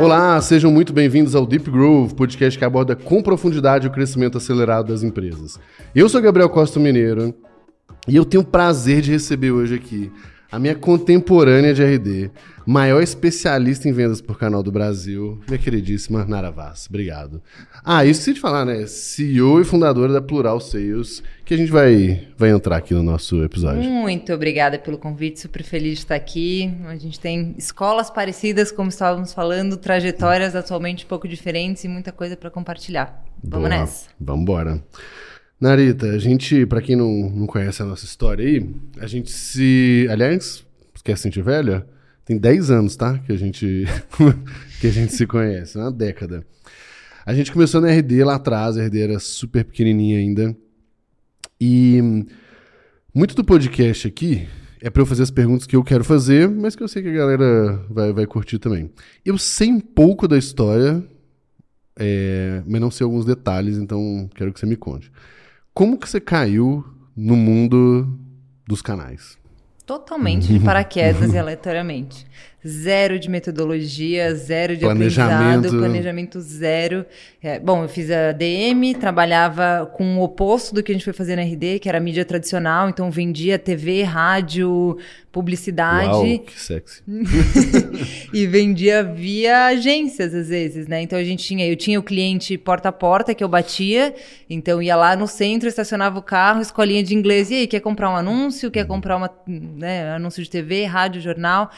Olá, sejam muito bem-vindos ao Deep Growth, podcast que aborda com profundidade o crescimento acelerado das empresas. Eu sou Gabriel Costa Mineiro e eu tenho o prazer de receber hoje aqui a minha contemporânea de RD, maior especialista em vendas por canal do Brasil, minha queridíssima Nara Vaz. Obrigado. Ah, isso de falar, né? CEO e fundadora da Plural Sales, que a gente vai, vai entrar aqui no nosso episódio. Muito obrigada pelo convite, super feliz de estar aqui. A gente tem escolas parecidas, como estávamos falando, trajetórias atualmente um pouco diferentes e muita coisa para compartilhar. Vamos Boa. nessa. Vamos embora. Narita, a gente, pra quem não, não conhece a nossa história aí, a gente se. Aliás, quer se sentir velha? Tem 10 anos, tá? Que a gente, que a gente se conhece, uma década. A gente começou na RD lá atrás, a RD era super pequenininha ainda. E muito do podcast aqui é para eu fazer as perguntas que eu quero fazer, mas que eu sei que a galera vai, vai curtir também. Eu sei um pouco da história, é, mas não sei alguns detalhes, então quero que você me conte. Como que você caiu no mundo dos canais? Totalmente de paraquedas e aleatoriamente. Zero de metodologia, zero de Planejamento. aprendizado, planejamento zero. É, bom, eu fiz a DM, trabalhava com o oposto do que a gente foi fazer na RD, que era mídia tradicional, então vendia TV, rádio, publicidade. Uau, que sexy. e vendia via agências às vezes, né? Então a gente tinha, eu tinha o cliente porta a porta que eu batia, então ia lá no centro, estacionava o carro, escolinha de inglês, e aí, quer comprar um anúncio, quer comprar uma, né, anúncio de TV, rádio, jornal.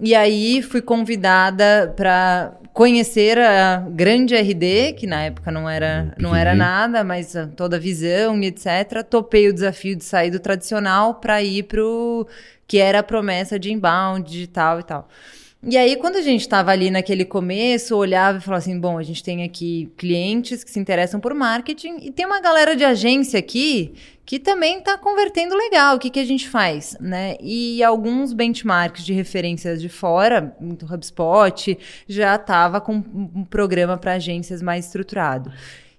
E aí fui convidada para conhecer a grande RD, que na época não era, não era nada, mas ah, toda a visão e etc. Topei o desafio de sair do tradicional para ir pro que era a promessa de inbound, digital e tal. E aí, quando a gente estava ali naquele começo, olhava e falava assim: bom, a gente tem aqui clientes que se interessam por marketing e tem uma galera de agência aqui que também está convertendo legal. O que, que a gente faz? Né? E alguns benchmarks de referências de fora, muito HubSpot, já estava com um programa para agências mais estruturado.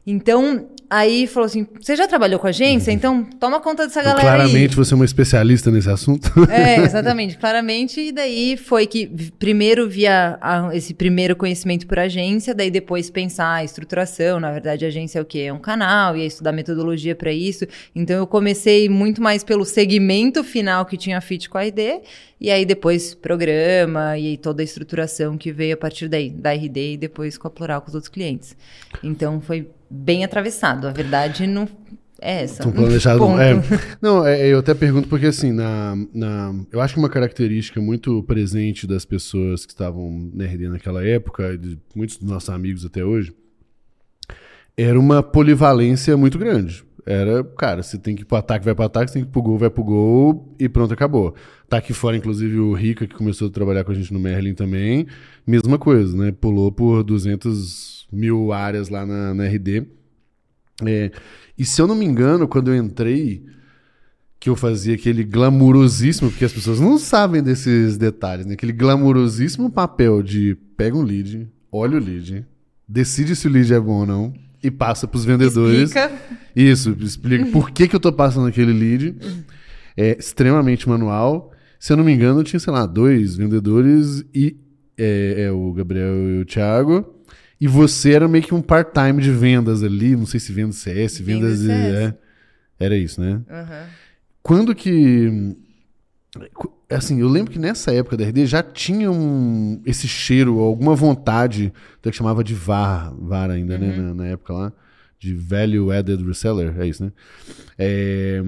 Então, aí falou assim: você já trabalhou com agência? Então toma conta dessa galera Claramente aí. você é uma especialista nesse assunto. É, exatamente, claramente. E daí foi que primeiro via a- esse primeiro conhecimento por agência, daí depois pensar a estruturação. Na verdade, a agência é o quê? É um canal, e aí estudar metodologia para isso. Então eu comecei muito mais pelo segmento final que tinha fit com a ID, e aí depois programa e aí toda a estruturação que veio a partir daí, da RD e depois com a Plural com os outros clientes. Então foi bem atravessado. A verdade não é essa. Tão planejado. Ponto. É. Não, é, eu até pergunto porque, assim, na, na, eu acho que uma característica muito presente das pessoas que estavam na RD naquela época, e de muitos dos nossos amigos até hoje, era uma polivalência muito grande. Era, cara, você tem que ir pro ataque, vai pro ataque, você tem que ir pro gol, vai pro gol e pronto, acabou. Tá aqui fora, inclusive, o Rica, que começou a trabalhar com a gente no Merlin também, mesma coisa, né? Pulou por 200 mil áreas lá na, na RD. É, e se eu não me engano, quando eu entrei, que eu fazia aquele glamurosíssimo, porque as pessoas não sabem desses detalhes, né? Aquele glamurosíssimo papel de pega um lead, olha o lead, decide se o lead é bom ou não e passa pros vendedores. Explica. Isso, explica por que, que eu tô passando aquele lead. É extremamente manual. Se eu não me engano, tinha, sei lá, dois vendedores e é, é, o Gabriel e o Thiago. E você era meio que um part-time de vendas ali, não sei se vendas CS, vendas. CS. É, era isso, né? Aham. Quando que. Assim, eu lembro que nessa época da RD já tinha um, esse cheiro, alguma vontade, do que chamava de VAR, VAR ainda, né? Na, na época lá, de Value Added Reseller, é isso, né? É,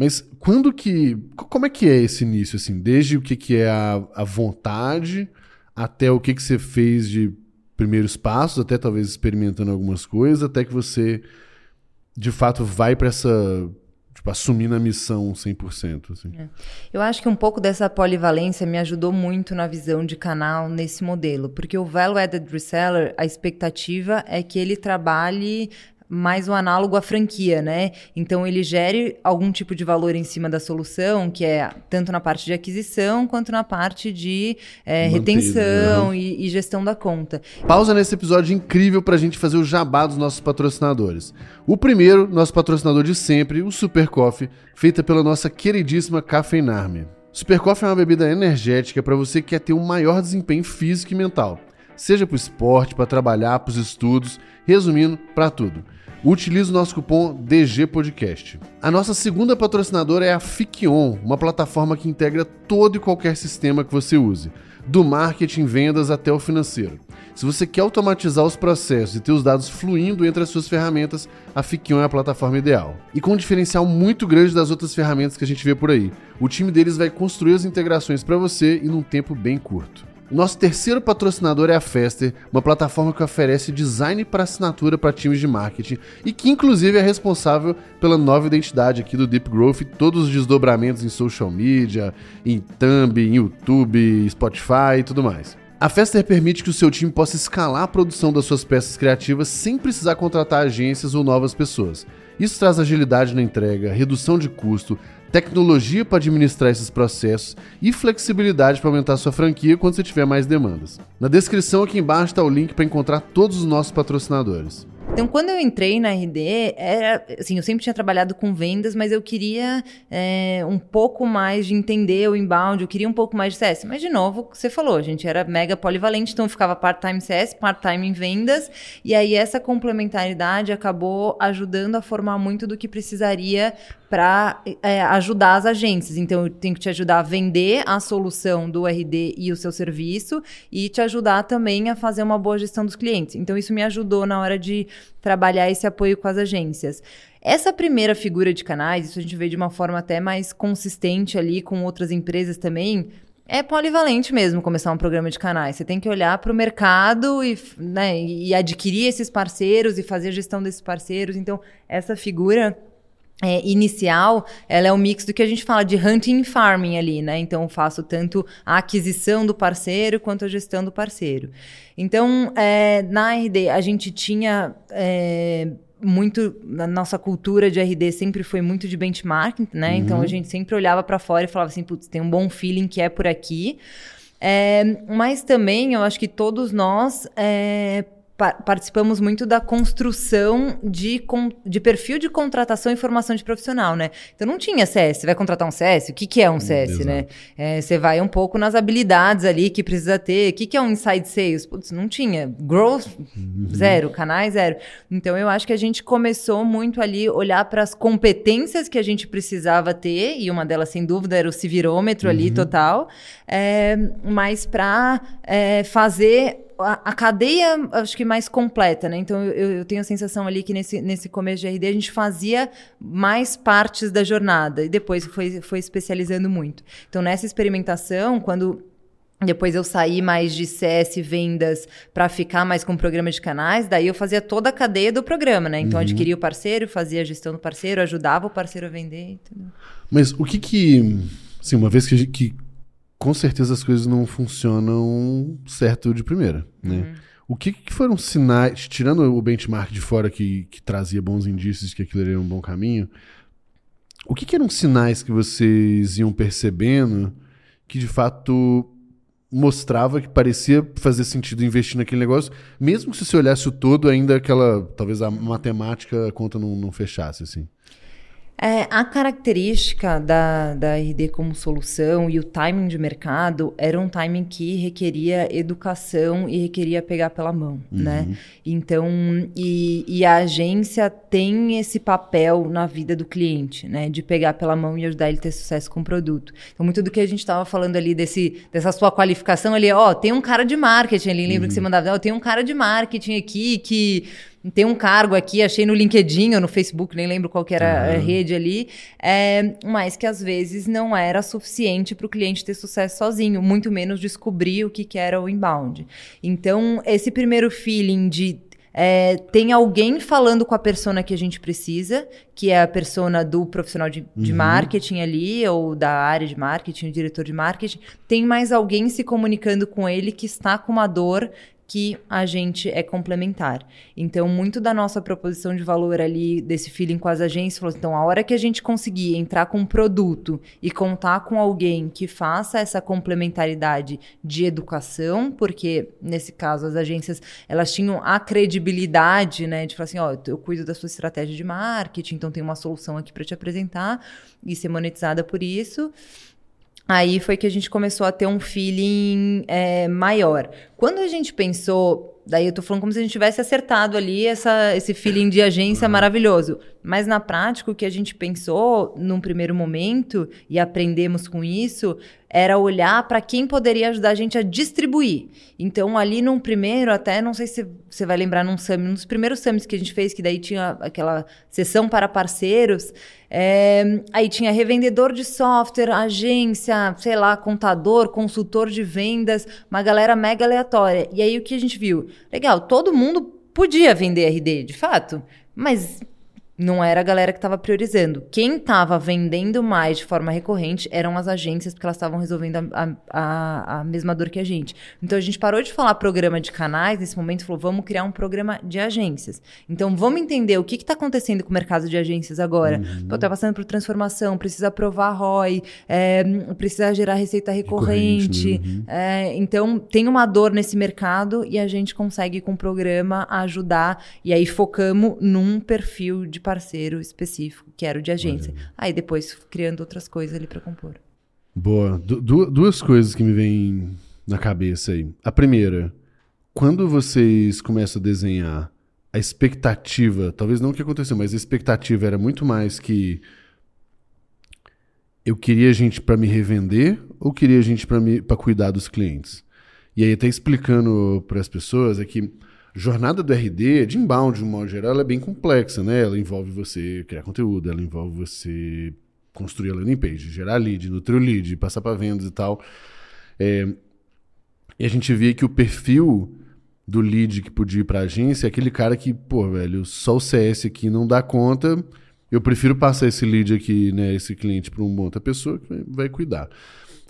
mas quando que. co- Como é que é esse início, assim? Desde o que, que é a, a vontade até o que, que você fez de primeiros passos, até talvez experimentando algumas coisas, até que você de fato vai pra essa. Tipo, assumindo a missão 100%. Assim. Eu acho que um pouco dessa polivalência me ajudou muito na visão de canal nesse modelo, porque o Value Added Reseller, a expectativa é que ele trabalhe mais um análogo à franquia, né? Então ele gere algum tipo de valor em cima da solução, que é tanto na parte de aquisição quanto na parte de Manter, retenção e, e gestão da conta. Pausa nesse episódio incrível pra gente fazer o jabá dos nossos patrocinadores. O primeiro, nosso patrocinador de sempre, o Super Coffee, feita pela nossa queridíssima Cafeinarme. Super Coffee é uma bebida energética para você que quer ter um maior desempenho físico e mental. seja para o esporte, para trabalhar, para os estudos, resumindo, para tudo. Utilize o nosso cupom DG Podcast. A nossa segunda patrocinadora é a Fikion, uma plataforma que integra todo e qualquer sistema que você use, do marketing, vendas até o financeiro. Se você quer automatizar os processos e ter os dados fluindo entre as suas ferramentas, a Fikion é a plataforma ideal. E com um diferencial muito grande das outras ferramentas que a gente vê por aí. O time deles vai construir as integrações para você e num tempo bem curto. Nosso terceiro patrocinador é a Fester, uma plataforma que oferece design para assinatura para times de marketing e que inclusive é responsável pela nova identidade aqui do Deep Growth e todos os desdobramentos em social media, em Thumb, em YouTube, Spotify e tudo mais. A Fester permite que o seu time possa escalar a produção das suas peças criativas sem precisar contratar agências ou novas pessoas. Isso traz agilidade na entrega, redução de custo, tecnologia para administrar esses processos e flexibilidade para aumentar sua franquia quando você tiver mais demandas. Na descrição aqui embaixo está o link para encontrar todos os nossos patrocinadores. Então, quando eu entrei na RD, era, assim, eu sempre tinha trabalhado com vendas, mas eu queria é, um pouco mais de entender o inbound, eu queria um pouco mais de CS. Mas, de novo, você falou, a gente era mega polivalente, então eu ficava part-time CS, part-time em vendas, e aí essa complementaridade acabou ajudando a formar muito do que precisaria para é, ajudar as agências. Então, eu tenho que te ajudar a vender a solução do RD e o seu serviço e te ajudar também a fazer uma boa gestão dos clientes. Então, isso me ajudou na hora de trabalhar esse apoio com as agências. Essa primeira figura de canais, isso a gente vê de uma forma até mais consistente ali com outras empresas também, é polivalente mesmo começar um programa de canais. Você tem que olhar para o mercado e, né, e adquirir esses parceiros e fazer a gestão desses parceiros. Então, essa figura é, inicial, ela é um mix do que a gente fala de hunting e farming ali, né? Então, eu faço tanto a aquisição do parceiro quanto a gestão do parceiro. Então, é, na RD, a gente tinha é, muito. Na nossa cultura de RD sempre foi muito de benchmarking, né? Uhum. Então, a gente sempre olhava para fora e falava assim: putz, tem um bom feeling que é por aqui. É, mas também eu acho que todos nós é, participamos muito da construção de, de perfil de contratação e formação de profissional, né? Então não tinha CS. Você vai contratar um CS? O que, que é um CS, hum, né? É, você vai um pouco nas habilidades ali que precisa ter. O que, que é um inside sales? Putz, não tinha. Growth, uhum. zero. Canais, zero. Então eu acho que a gente começou muito ali olhar para as competências que a gente precisava ter, e uma delas, sem dúvida, era o civirômetro uhum. ali total, é, mas para é, fazer a, a, cadeia, acho que mais completa, né? Então, eu, eu, tenho a sensação ali que nesse, nesse começo de RD a gente fazia mais partes da jornada e depois foi, foi especializando muito. Então, nessa experimentação, quando depois eu saí mais de CS vendas para ficar mais com o programa de canais, daí eu fazia toda a cadeia do programa, né? Então, uhum. adquiria o parceiro, fazia a gestão do parceiro, ajudava o parceiro a vender. Entendeu? Mas o que que... Assim, uma vez que, que com certeza as coisas não funcionam certo de primeira, né? Uhum. O que, que, foram sinais, tirando o benchmark de fora que, que trazia bons indícios de que aquilo era um bom caminho, o que, que, eram sinais que vocês iam percebendo que de fato mostrava que parecia fazer sentido investir naquele negócio, mesmo que se você olhasse o todo, ainda aquela, talvez a matemática a conta não, não fechasse, assim? É, a característica da, da RD como solução e o timing de mercado era um timing que requeria educação e requeria pegar pela mão, uhum. né? Então, e, e, a agência tem esse papel na vida do cliente, né? De pegar pela mão e ajudar ele a ter sucesso com o produto. Então, muito do que a gente estava falando ali desse, dessa sua qualificação ali, ó, tem um cara de marketing ali, lembra uhum. que você mandava, ó, tem um cara de marketing aqui que tem um cargo aqui, achei no LinkedIn ou no Facebook, nem lembro qual que era a rede ali, é, mas que às vezes não era suficiente para o cliente ter sucesso sozinho, muito menos descobrir o que, que era o inbound. Então, esse primeiro feeling de é, tem alguém falando com a persona que a gente precisa, que é a persona do profissional de, de uhum. marketing ali, ou da área de marketing, o diretor de marketing. Tem mais alguém se comunicando com ele que está com uma dor que a gente é complementar. Então, muito da nossa proposição de valor ali, desse feeling com as agências, falou assim, então, a hora que a gente conseguir entrar com um produto e contar com alguém que faça essa complementaridade de educação, porque, nesse caso, as agências, elas tinham a credibilidade, né, de falar assim, ó, eu cuido da sua estratégia de marketing, então tem uma solução aqui para te apresentar e ser monetizada por isso. Aí foi que a gente começou a ter um feeling é, maior. Quando a gente pensou, daí eu tô falando como se a gente tivesse acertado ali essa, esse feeling de agência uhum. maravilhoso. Mas na prática, o que a gente pensou num primeiro momento, e aprendemos com isso, era olhar para quem poderia ajudar a gente a distribuir. Então, ali num primeiro, até não sei se você vai lembrar num summit, nos primeiros summits que a gente fez, que daí tinha aquela sessão para parceiros, é, aí tinha revendedor de software, agência, sei lá, contador, consultor de vendas, uma galera mega aleatória. E aí o que a gente viu? Legal, todo mundo podia vender RD, de fato, mas não era a galera que estava priorizando. Quem estava vendendo mais de forma recorrente eram as agências, porque elas estavam resolvendo a, a, a, mesma dor que a gente. Então a gente parou de falar programa de canais nesse momento e falou: vamos criar um programa de agências. Então vamos entender o que está acontecendo com o mercado de agências agora. Uhum. Pô, tá passando por transformação, precisa aprovar ROI, é, precisa gerar receita recorrente. recorrente uhum. é, então tem uma dor nesse mercado e a gente consegue com o programa ajudar. E aí focamos num perfil de parceiro específico, que era o de agência. Aí depois criando outras coisas ali para compor. Boa. Du duas coisas que me vêm na cabeça aí. A primeira, quando vocês começam a desenhar, a expectativa, talvez não o que aconteceu, mas a expectativa era muito mais que eu queria gente para me revender ou queria gente para cuidar dos clientes? E aí até explicando para as pessoas é que jornada do RD, de inbound, de um modo geral, ela é bem complexa, né? Ela envolve você criar conteúdo, ela envolve você construir a landing page, gerar lead, nutrir o lead, passar para vendas e tal. É, e a gente via que o perfil do lead que podia ir para a agência é aquele cara que, pô, velho, só o CS aqui não dá conta. Eu prefiro passar esse lead aqui, né, esse cliente para uma outra pessoa que vai, vai cuidar.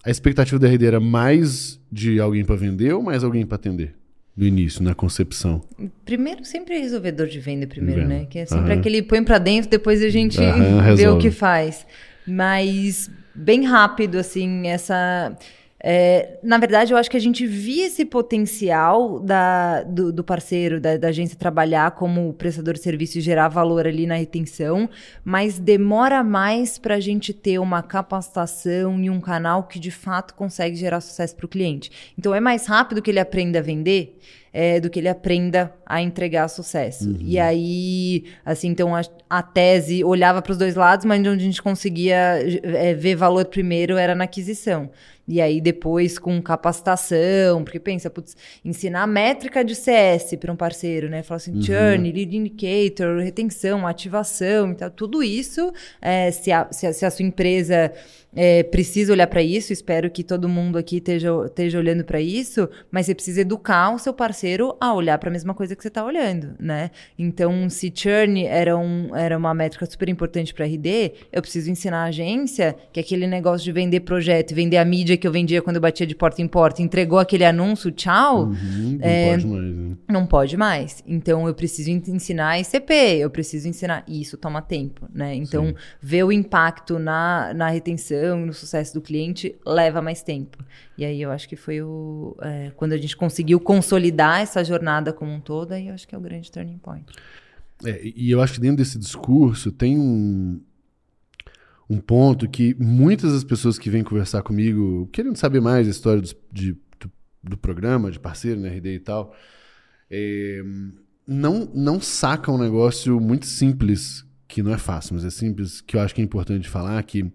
A expectativa da RD era mais de alguém para vender ou mais alguém para atender? No início, na concepção? Primeiro, sempre é resolvedor de venda primeiro, né? Que é sempre uhum. aquele põe para dentro, depois a gente uhum, vê o que faz. Mas bem rápido, assim, essa é, na verdade, eu acho que a gente via esse potencial da, do, do parceiro, da, da, agência trabalhar como prestador de serviço e gerar valor ali na retenção, mas demora mais para a gente ter uma capacitação e um canal que de fato consegue gerar sucesso para o cliente. Então, é mais rápido que ele aprenda a vender é, do que ele aprenda a entregar sucesso. Uhum. E aí, assim, então a, a tese olhava para os dois lados, mas onde a gente conseguia é, ver valor primeiro era na aquisição. E aí depois com capacitação, porque pensa, putz, ensinar métrica de CS para um parceiro, né? Falar assim, uhum. churn, lead indicator, retenção, ativação, então tudo isso, é, se, a, se, a, se a sua empresa é, precisa olhar para isso, espero que todo mundo aqui esteja, esteja olhando para isso, mas você precisa educar o seu parceiro a olhar para a mesma coisa que você está olhando, né? Então, se churn era, um, era uma métrica super importante para RD, eu preciso ensinar a agência que aquele negócio de vender projeto, vender a mídia que eu vendia quando eu batia de porta em porta, entregou aquele anúncio, tchau. Uhum, não é, pode mais, né? Não pode mais. Então, eu preciso ensinar ICP, eu preciso ensinar. E isso toma tempo, né? Então, Sim. ver o impacto na, na retenção no sucesso do cliente leva mais tempo. E aí eu acho que foi o é, quando a gente conseguiu consolidar essa jornada como um todo, aí eu acho que é o grande turning point. É, e eu acho que dentro desse discurso tem um, um ponto que muitas das pessoas que vêm conversar comigo, querendo saber mais a história do, de, do, do programa, de parceiro na RD e tal, é, não, não saca um negócio muito simples, que não é fácil, mas é simples, que eu acho que é importante falar, que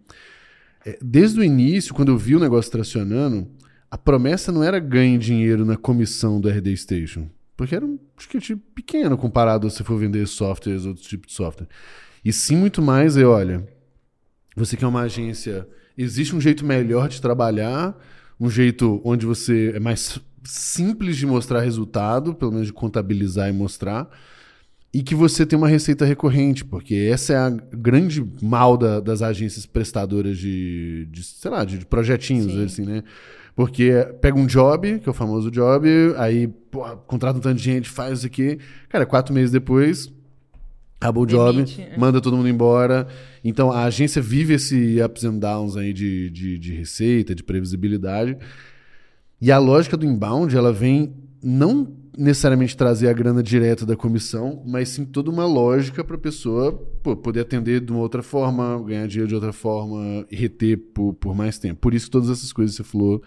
desde o início, quando eu vi o negócio tracionando, a promessa não era ganhar dinheiro na comissão do RD Station. Porque era um ticket pequeno comparado a se for vender softwares, outros tipos de software. E sim muito mais é, olha, você quer uma agência, existe um jeito melhor de trabalhar, um jeito onde você é mais simples de mostrar resultado, pelo menos de contabilizar e mostrar, e que você tem uma receita recorrente, porque essa é a grande mal da, das agências prestadoras de, de sei lá, de, de projetinhos, Sim. assim, né? Porque pega um job, que é o famoso job, aí contrata um tanto de gente, faz isso aqui. Cara, quatro meses depois, acabou o job, Demite, é. manda todo mundo embora. Então a agência vive esse ups and downs aí de, de, de receita, de previsibilidade. E a lógica do inbound, ela vem não necessariamente trazer a grana direta da comissão, mas sim toda uma lógica para a pessoa pô, poder atender de uma outra forma, ganhar dinheiro de outra forma e reter por, por mais tempo. Por isso todas essas coisas que você falou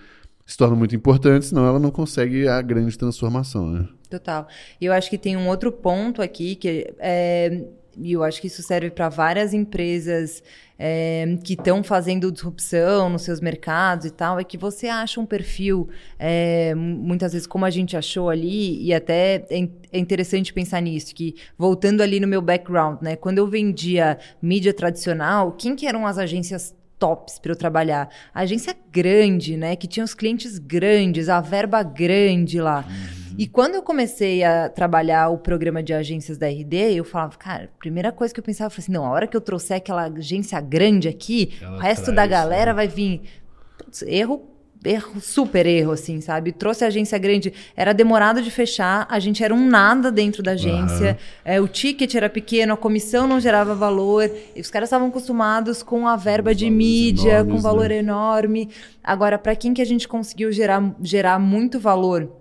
se torna muito importante, senão ela não consegue a grande transformação, né? Total. E eu acho que tem um outro ponto aqui que é, e eu acho que isso serve para várias empresas é, que estão fazendo disrupção nos seus mercados e tal, é que você acha um perfil, é, muitas vezes como a gente achou ali, e até é, é interessante pensar nisso, que voltando ali no meu background, né, quando eu vendia mídia tradicional, quem que eram as agências tops para eu trabalhar. A agência grande, né? Que tinha os clientes grandes, a verba grande lá. Uhum. E quando eu comecei a trabalhar o programa de agências da RD, eu falava, cara, primeira coisa que eu pensava foi assim: não, a hora que eu trouxer aquela agência grande aqui, Ela o resto da galera né? vai vir. Putz, erro erro, super erro, assim, sabe? Trouxe a agência grande, era demorado de fechar, a gente era um nada dentro da agência, uhum. é, o ticket era pequeno, a comissão não gerava valor, os caras estavam acostumados com a verba de mídia, enormes, com valor né? enorme. Agora, para quem que a gente conseguiu gerar, gerar muito valor?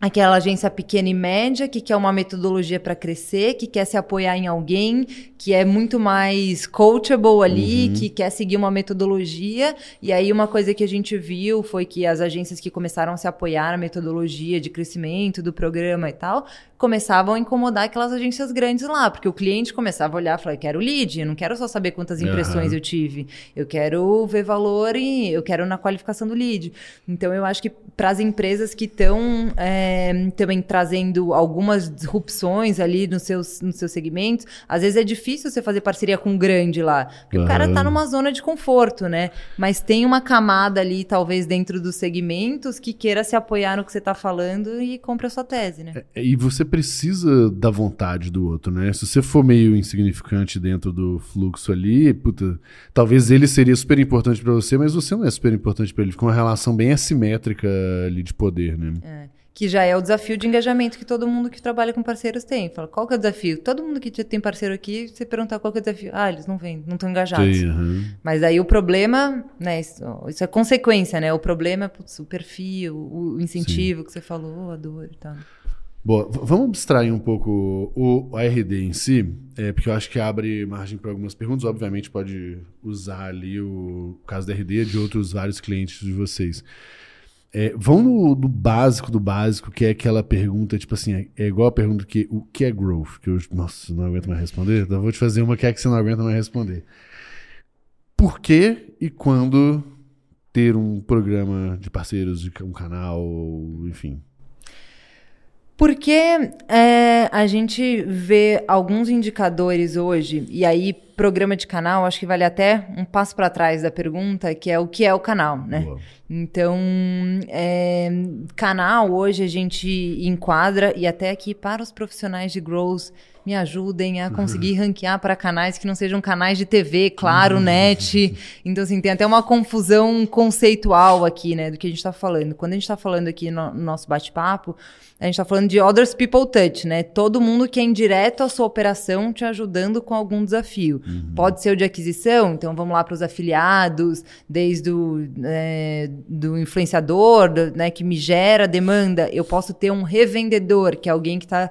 Aquela agência pequena e média que quer uma metodologia para crescer, que quer se apoiar em alguém, que é muito mais coachable ali, uhum. que quer seguir uma metodologia. E aí uma coisa que a gente viu foi que as agências que começaram a se apoiar na metodologia de crescimento do programa e tal, começavam a incomodar aquelas agências grandes lá, porque o cliente começava a olhar e falar, eu quero lead, eu não quero só saber quantas impressões uhum. eu tive, eu quero ver valor e eu quero na qualificação do lead. Então eu acho que para as empresas que estão é, também trazendo algumas disrupções ali nos seus, nos seus segmentos, às vezes é difícil você fazer parceria com um grande lá, porque uhum. o cara está numa zona de conforto, né? Mas tem uma camada ali, talvez dentro dos segmentos, que queira se apoiar no que você está falando e compre a sua tese, né? É, e você precisa da vontade do outro, né? Se você for meio insignificante dentro do fluxo ali, puta, talvez ele seria super importante para você, mas você não é super importante para ele. Fica uma relação bem assimétrica ali de poder, né? É. Que já é o desafio de engajamento que todo mundo que trabalha com parceiros tem. Fala, qual que é o desafio? Todo mundo que tem parceiro aqui, você perguntar qual que é o desafio. Ah, eles não vêm, não estão engajados. Sim, uhum. Mas aí o problema, né? Isso, isso, é consequência, né? O problema é putz, o perfil, o incentivo Sim. que você falou, a dor e tal. Bom, vamos abstrair um pouco o, RD em si, é, porque eu acho que abre margem para algumas perguntas. Obviamente, pode usar ali o, caso da RD de outros vários clientes de vocês. É, vão no, no, básico do básico, que é aquela pergunta, tipo assim, é, é igual a pergunta que o que é growth? Que eu, nossa, não aguento mais responder. Então vou te fazer uma que é que você não aguenta mais responder. Por que e quando ter um programa de parceiros, de um canal, enfim? Porque é, a gente vê alguns indicadores hoje, e aí programa de canal, acho que vale até um passo para trás da pergunta, que é o que é o canal, né? Boa. Então, é, canal hoje a gente enquadra, e até aqui para os profissionais de growth, me ajudem a conseguir uhum. ranquear para canais que não sejam canais de TV, claro, uhum. net. Então, assim, tem até uma confusão conceitual aqui, né, do que a gente está falando. Quando a gente está falando aqui no, no nosso bate-papo, a gente está falando de others people touch, né? Todo mundo que é indireto à sua operação te ajudando com algum desafio. Uhum. Pode ser o de aquisição, então vamos lá para os afiliados, desde o é, do influenciador, do, né, que me gera demanda. Eu posso ter um revendedor, que é alguém que está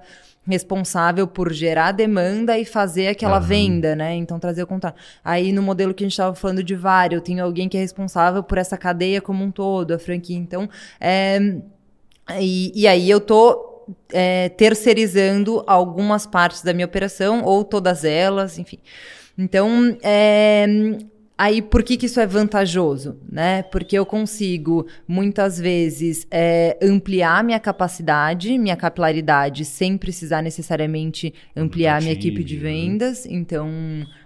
responsável por gerar demanda e fazer aquela uhum. venda, né? Então trazer o contato. Aí no modelo que a gente estava falando de VAR, eu tenho alguém que é responsável por essa cadeia como um todo, a franquia. Então, é e, e aí eu tô é, terceirizando algumas partes da minha operação, ou todas elas, enfim. Então, é, Aí, por que, que isso é vantajoso? Né? Porque eu consigo, muitas vezes, é, ampliar minha capacidade, minha capilaridade, sem precisar necessariamente ampliar minha equipe de vendas. Então,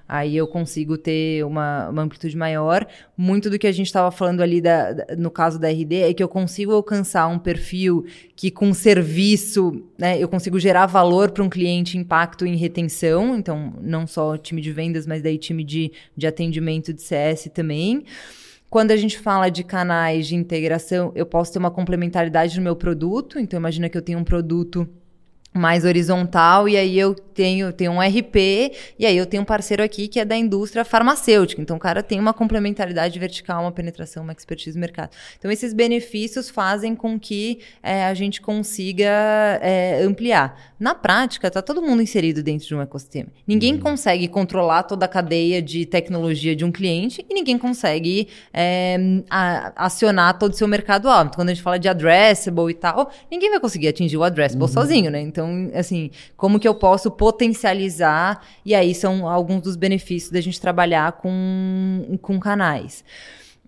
Aí eu consigo ter uma, uma amplitude maior. Muito do que a gente estava falando ali da, da, no caso da RD é que eu consigo alcançar um perfil que, com serviço, né, eu consigo gerar valor para um cliente, impacto em retenção. Então, não só time de vendas, mas daí time de, de atendimento de CS também. Quando a gente fala de canais de integração, eu posso ter uma complementaridade no meu produto. Então, imagina que eu tenho um produto mais horizontal e aí eu tenho, tenho um RP, e aí eu tenho um parceiro aqui que é da indústria farmacêutica. Então, o cara tem uma complementaridade vertical, uma penetração, uma expertise no mercado. Então, esses benefícios fazem com que é, a gente consiga é, ampliar. Na prática, está todo mundo inserido dentro de um ecossistema. Ninguém uhum. consegue controlar toda a cadeia de tecnologia de um cliente e ninguém consegue é, a, acionar todo o seu mercado alto. Quando a gente fala de addressable e tal, ninguém vai conseguir atingir o addressable uhum. sozinho, né? Então, assim, como que eu posso potencializar? E aí são alguns dos benefícios da gente trabalhar com, com canais.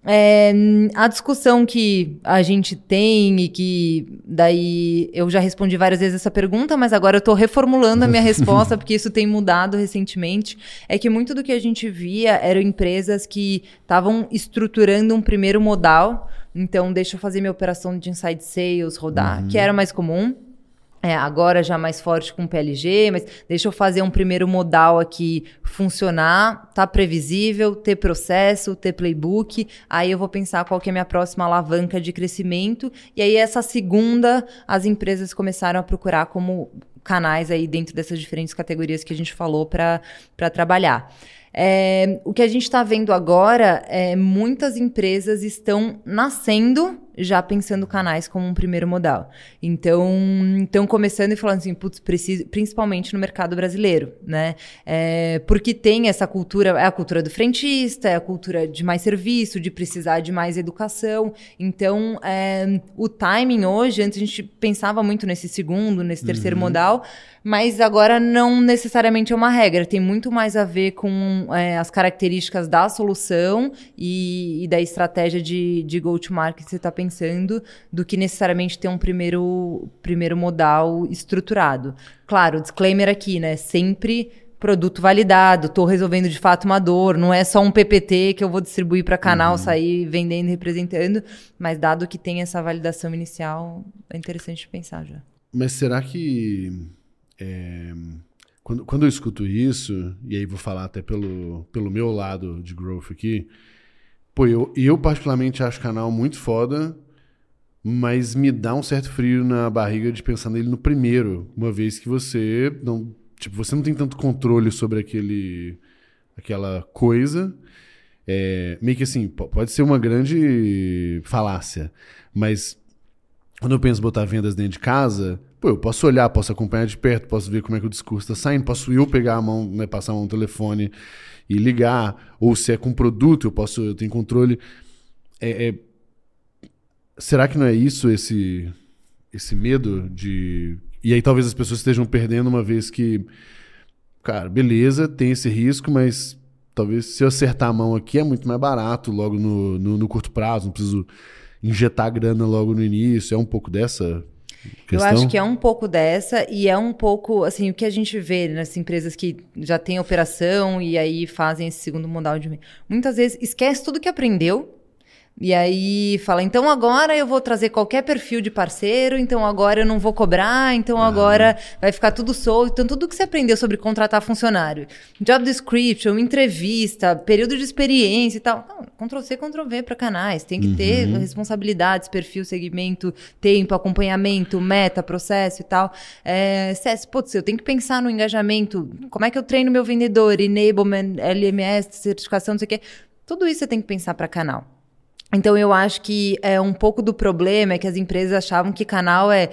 É, a discussão que a gente tem e que daí eu já respondi várias vezes essa pergunta, mas agora eu estou reformulando a minha resposta porque isso tem mudado recentemente, é que muito do que a gente via eram empresas que estavam estruturando um primeiro modal. Então, deixa eu fazer minha operação de inside sales rodar, uhum. que era mais comum. É, agora já mais forte com PLG, mas deixa eu fazer um primeiro modal aqui funcionar, tá previsível, ter processo, ter playbook, aí eu vou pensar qual que é a minha próxima alavanca de crescimento, e aí essa segunda as empresas começaram a procurar como canais aí dentro dessas diferentes categorias que a gente falou para trabalhar. É, o que a gente está vendo agora é muitas empresas estão nascendo já pensando canais como um primeiro modal. Então, estão começando e falando assim, putz, preciso, principalmente no mercado brasileiro, né? É, porque tem essa cultura, é a cultura do frentista, é a cultura de mais serviço, de precisar de mais educação. Então, é, o timing hoje, antes a gente pensava muito nesse segundo, nesse terceiro uhum. modal, mas agora não necessariamente é uma regra, tem muito mais a ver com é, as características da solução e, e da estratégia de, de go-to-market que você está pensando, do que necessariamente ter um primeiro, primeiro modal estruturado. Claro, disclaimer aqui, né? Sempre produto validado, estou resolvendo de fato uma dor, não é só um PPT que eu vou distribuir para canal, uhum. sair vendendo, representando, mas dado que tem essa validação inicial, é interessante pensar já. Mas será que é, quando, quando eu escuto isso, e aí vou falar até pelo, pelo meu lado de growth aqui, pô, eu, eu particularmente acho o canal muito foda, mas me dá um certo frio na barriga de pensar nele no primeiro, uma vez que você não, tipo, você não tem tanto controle sobre aquele, aquela coisa. É, meio que assim, pode ser uma grande falácia, mas quando eu penso em botar vendas dentro de casa, Pô, eu posso olhar, posso acompanhar de perto, posso ver como é que o discurso está saindo, posso eu pegar a mão, né, passar a mão no telefone e ligar, ou se é com produto, eu posso, eu tenho controle. É, é... Será que não é isso esse esse medo de e aí talvez as pessoas estejam perdendo uma vez que, cara, beleza, tem esse risco, mas talvez se eu acertar a mão aqui é muito mais barato logo no, no, no curto prazo, não preciso injetar grana logo no início. É um pouco dessa Questão? Eu acho que é um pouco dessa e é um pouco, assim, o que a gente vê nas empresas que já têm operação e aí fazem esse segundo modal de... Muitas vezes esquece tudo que aprendeu e aí fala, então agora eu vou trazer qualquer perfil de parceiro, então agora eu não vou cobrar, então ah. agora vai ficar tudo solto. Então tudo que você aprendeu sobre contratar funcionário, job description, entrevista, período de experiência e tal. Não, Ctrl C, Ctrl V para canais. Tem que uhum. ter responsabilidades, perfil, segmento, tempo, acompanhamento, meta, processo e tal. É, CS, putz, eu tenho que pensar no engajamento. Como é que eu treino meu vendedor? Enablement, LMS, certificação, não sei o quê. Tudo isso você tem que pensar para canal. Então eu acho que é um pouco do problema é que as empresas achavam que canal é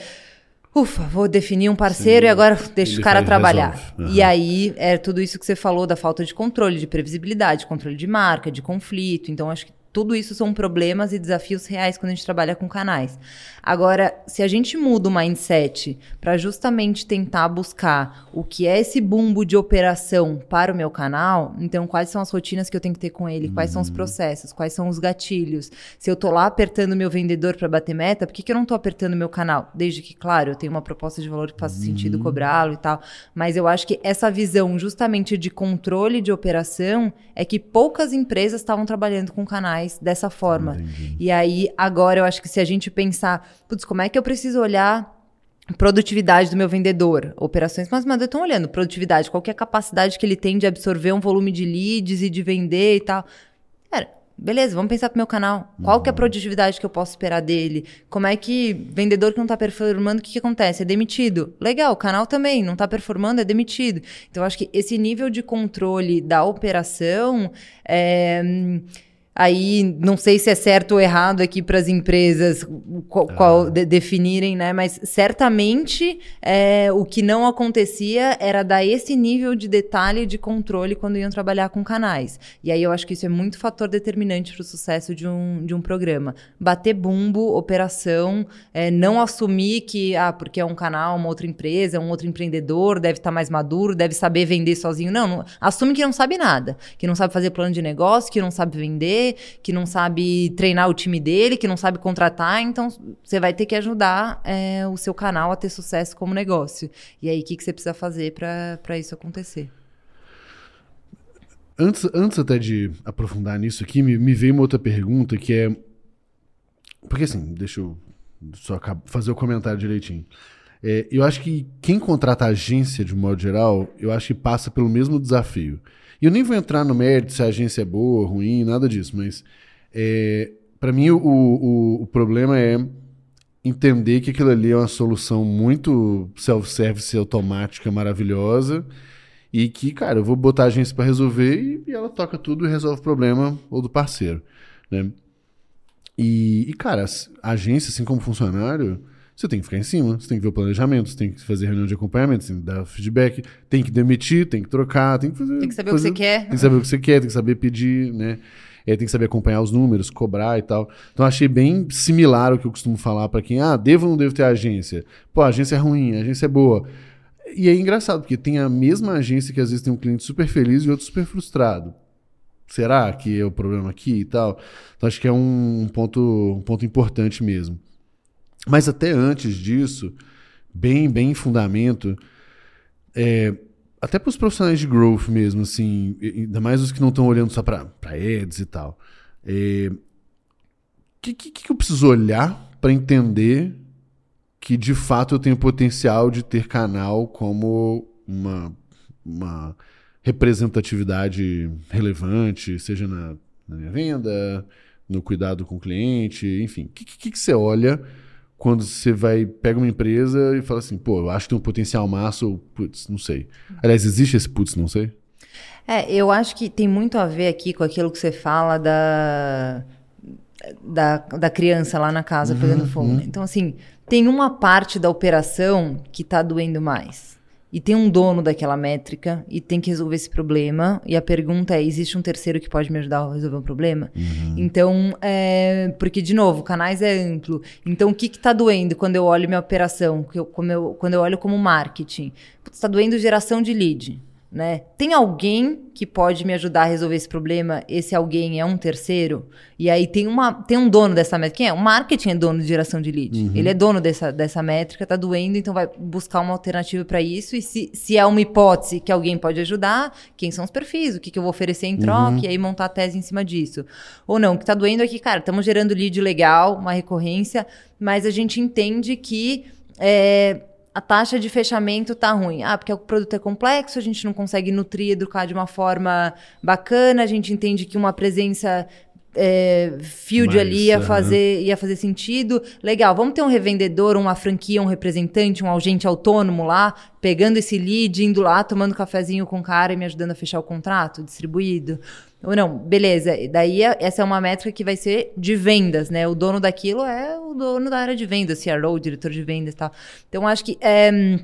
ufa, vou definir um parceiro Sim, e agora deixa o cara trabalhar. Uhum. E aí é tudo isso que você falou da falta de controle, de previsibilidade, controle de marca, de conflito. Então acho que tudo isso são problemas e desafios reais quando a gente trabalha com canais. Agora, se a gente muda o mindset para justamente tentar buscar o que é esse bumbo de operação para o meu canal, então quais são as rotinas que eu tenho que ter com ele, quais são os uhum. processos, quais são os gatilhos. Se eu tô lá apertando meu vendedor para bater meta, por que, que eu não tô apertando meu canal? Desde que, claro, eu tenho uma proposta de valor que faça uhum. sentido cobrá-lo e tal. Mas eu acho que essa visão justamente de controle de operação é que poucas empresas estavam trabalhando com canais dessa forma. Entendi. E aí, agora eu acho que se a gente pensar putz, como é que eu preciso olhar produtividade do meu vendedor, operações, mas, mas eu estou olhando produtividade, qual é a capacidade que ele tem de absorver um volume de leads e de vender e tal. Cara, beleza, vamos pensar pro meu canal. Qual que é a produtividade que eu posso esperar dele? Como é que vendedor que não tá performando, o que, que acontece? É demitido. Legal, o canal também não tá performando, é demitido. Então, eu acho que esse nível de controle da operação é Aí não sei se é certo ou errado aqui para as empresas qual, ah. qual de, definirem, né? Mas certamente é, o que não acontecia era dar esse nível de detalhe de controle quando iam trabalhar com canais. E aí eu acho que isso é muito fator determinante para o sucesso de um, de um programa. Bater bumbo, operação, é, não assumir que, ah, porque é um canal, uma outra empresa, um outro empreendedor, deve estar tá mais maduro, deve saber vender sozinho. Não, não, assume que não sabe nada, que não sabe fazer plano de negócio, que não sabe vender que não sabe treinar o time dele, que não sabe contratar. Então, você vai ter que ajudar é, o seu canal a ter sucesso como negócio. E aí, o que, que você precisa fazer para isso acontecer? Antes, antes até de aprofundar nisso aqui, me, me veio uma outra pergunta que é. Porque assim, deixa eu só fazer o comentário direitinho. É, eu acho que quem contrata agência de modo geral, eu acho que passa pelo mesmo desafio. E eu nem vou entrar no mérito se a agência é boa, ruim, nada disso, mas é, para mim o, o, o problema é entender que aquilo ali é uma solução muito self-service, automática, maravilhosa. E que, cara, eu vou botar a agência para resolver e, e, ela toca tudo e resolve o problema ou do parceiro, né? E, e, cara, a agência, assim como funcionário, você tem que ficar em cima, você tem que ver o planejamento, você tem que fazer reunião de acompanhamento, você tem que dar feedback, tem que demitir, tem que trocar, tem que fazer. Tem que saber fazer, o que você quer. Tem que saber o que você quer, tem que saber pedir, né? É, tem que saber acompanhar os números, cobrar e tal. Então achei bem similar o que eu costumo falar para quem, ah, devo ou não devo ter agência? Pô, a agência é ruim, a agência é boa. E é engraçado, porque tem a mesma agência que às vezes tem um cliente super feliz e outro super frustrado. Será que é o problema aqui e tal? Então acho que é um ponto, um ponto importante mesmo. Mas até antes disso, bem, bem em fundamento, é, até para os profissionais de growth mesmo, assim, ainda mais os que não estão olhando só para ads e tal. O é, que, que, que eu preciso olhar para entender que de fato eu tenho potencial de ter canal como uma, uma representatividade relevante, seja na, na minha venda, no cuidado com o cliente, enfim. O que, que, que você olha quando você vai, pega uma empresa e fala assim, pô, eu acho que tem um potencial massa ou, putz, não sei. Aliás, existe esse putz, não sei? É, eu acho que tem muito a ver aqui com aquilo que você fala da, da, da criança lá na casa uhum, pegando fogo. Uhum. Então, assim, tem uma parte da operação que tá doendo mais e tem um dono daquela métrica e tem que resolver esse problema. E a pergunta é: existe um terceiro que pode me ajudar a resolver o problema? Uhum. Então, é, porque, de novo, canais é amplo. Então, o que está doendo quando eu olho minha operação? Eu, eu, quando eu olho como marketing? Está doendo geração de lead né? Tem alguém que pode me ajudar a resolver esse problema? Esse alguém é um terceiro? E aí tem, uma, tem um dono dessa métrica. Quem é? O marketing é dono de geração de lead. Uhum. Ele é dono dessa, dessa métrica, tá doendo, então vai buscar uma alternativa para isso. E se, se é uma hipótese que alguém pode ajudar, quem são os perfis? O que, que eu vou oferecer em troca? Uhum. E aí montar a tese em cima disso. Ou não, o que tá doendo aqui, cara, estamos gerando lead legal, uma recorrência, mas a gente entende que. É, a taxa de fechamento tá ruim. Ah, porque o produto é complexo, a gente não consegue nutrir e educar de uma forma bacana, a gente entende que uma presença é, field Mas, ali ia fazer, ia fazer sentido. Legal, vamos ter um revendedor, uma franquia, um representante, um agente autônomo lá, pegando esse lead, indo lá, tomando cafezinho com o cara e me ajudando a fechar o contrato distribuído. Ou não, beleza. Daí essa é uma métrica que vai ser de vendas, né? O dono daquilo é o dono da área de vendas, CRO, diretor de vendas e tal. Então, acho que. É,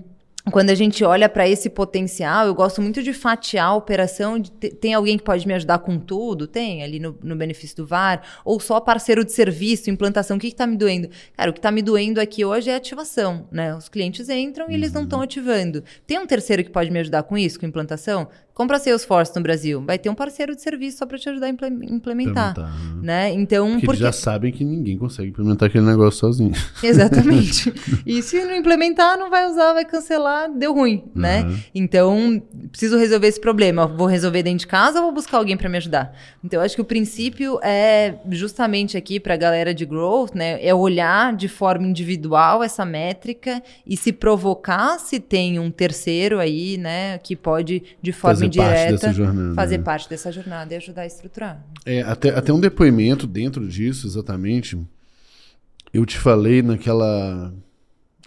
quando a gente olha para esse potencial, eu gosto muito de fatiar a operação. De tem alguém que pode me ajudar com tudo? Tem, ali no, no benefício do VAR. Ou só parceiro de serviço, implantação. O que está me doendo? Cara, o que está me doendo aqui hoje é ativação. Né? Os clientes entram e eles não estão uhum. ativando. Tem um terceiro que pode me ajudar com isso, com implantação? Compra Salesforce no Brasil, vai ter um parceiro de serviço só para te ajudar a implementar, implementar né? Então, porque, porque, eles já sabem que ninguém consegue implementar aquele negócio sozinho. Exatamente. e se não implementar, não vai usar, vai cancelar, deu ruim, uhum. né? Então, preciso resolver esse problema. Vou resolver dentro de casa ou vou buscar alguém para me ajudar? Então, acho que o princípio é justamente aqui para a galera de growth, né? É olhar de forma individual essa métrica e se provocar se tem um terceiro aí, né, que pode de forma indireta, jornada. fazer né? parte dessa jornada e ajudar a estruturar. É, até, até um depoimento dentro disso, exatamente. Eu te falei naquela.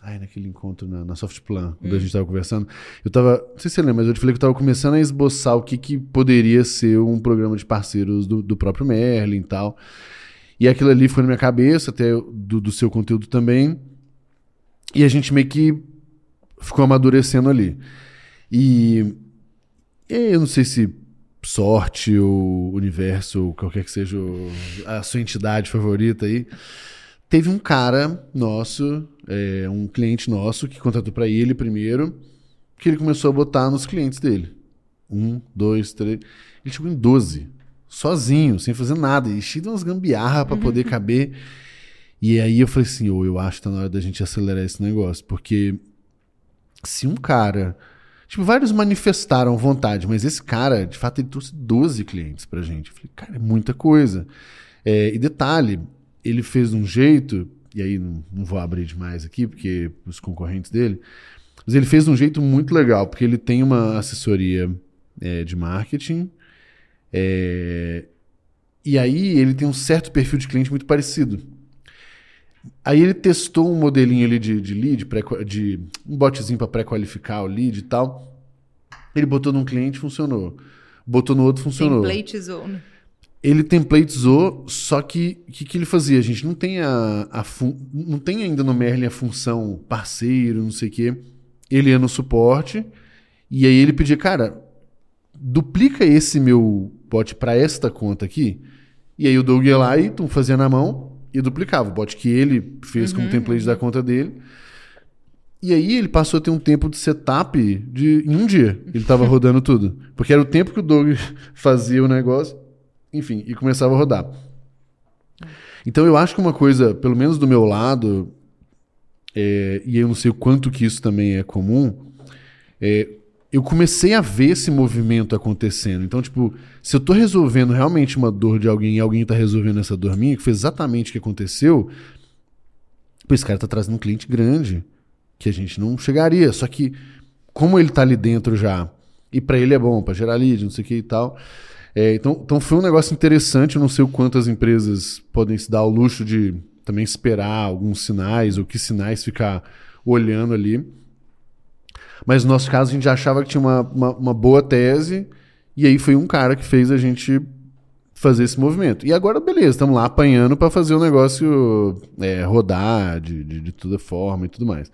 Ai, naquele encontro na, na Softplan, quando a gente tava conversando. Eu tava. Não sei se você lembra, mas eu te falei que eu tava começando a esboçar o que, que poderia ser um programa de parceiros do, do próprio Merlin e tal. E aquilo ali foi na minha cabeça, até do, do seu conteúdo também. E a gente meio que ficou amadurecendo ali. E eu não sei se sorte ou universo ou qualquer que seja a sua entidade favorita aí. Teve um cara nosso, é, um cliente nosso, que contratou para ele primeiro, que ele começou a botar nos clientes dele. Um, dois, três. Ele chegou em 12, sozinho, sem fazer nada, e cheio de umas gambiarra para poder caber. E aí eu falei assim: ô, eu acho que tá na hora da gente acelerar esse negócio, porque se um cara. Tipo, vários manifestaram vontade, mas esse cara, de fato, ele trouxe 12 clientes pra gente. Eu falei, cara, é muita coisa. É, e detalhe, ele fez um jeito, e aí não, não vou abrir demais aqui, porque os concorrentes dele, mas ele fez um jeito muito legal, porque ele tem uma assessoria é, de marketing, é, e aí ele tem um certo perfil de cliente muito parecido. Aí ele testou um modelinho ali de, de lead, pré, de um botzinho para pré-qualificar o lead e tal. Ele botou num cliente, funcionou. Botou no outro, funcionou. Template zone. Ele templatizou, só que o que, que ele fazia? A gente não tem a, a não tem ainda no Merlin a função parceiro, não sei o quê. Ele ia no suporte e aí ele pedia, cara, duplica esse meu bot para esta conta aqui. E aí o Doug ia lá e tum, fazia na mão e duplicava o bot que ele fez como template da conta dele. E aí ele passou a ter um tempo de setup de em um dia. Ele tava rodando tudo. Porque era o tempo que o Doug fazia o negócio, enfim, e começava a rodar. Então eu acho que uma coisa, pelo menos do meu lado, é, e eu não sei o quanto que isso também é comum, é, eu comecei a ver esse movimento acontecendo. Então, tipo, se eu tô resolvendo realmente uma dor de alguém e alguém tá resolvendo essa dor minha, que foi exatamente o que aconteceu, pô, esse cara tá trazendo um cliente grande que a gente não chegaria. Só que, como ele tá ali dentro já, e para ele é bom, para gerar lead, não sei o que e tal. É, então, então foi um negócio interessante. Eu não sei o quanto as empresas podem se dar ao luxo de também esperar alguns sinais, ou que sinais ficar olhando ali. Mas no nosso caso, a gente achava que tinha uma, uma, uma boa tese, e aí foi um cara que fez a gente fazer esse movimento. E agora, beleza, estamos lá apanhando para fazer o negócio é, rodar de, de, de toda forma e tudo mais.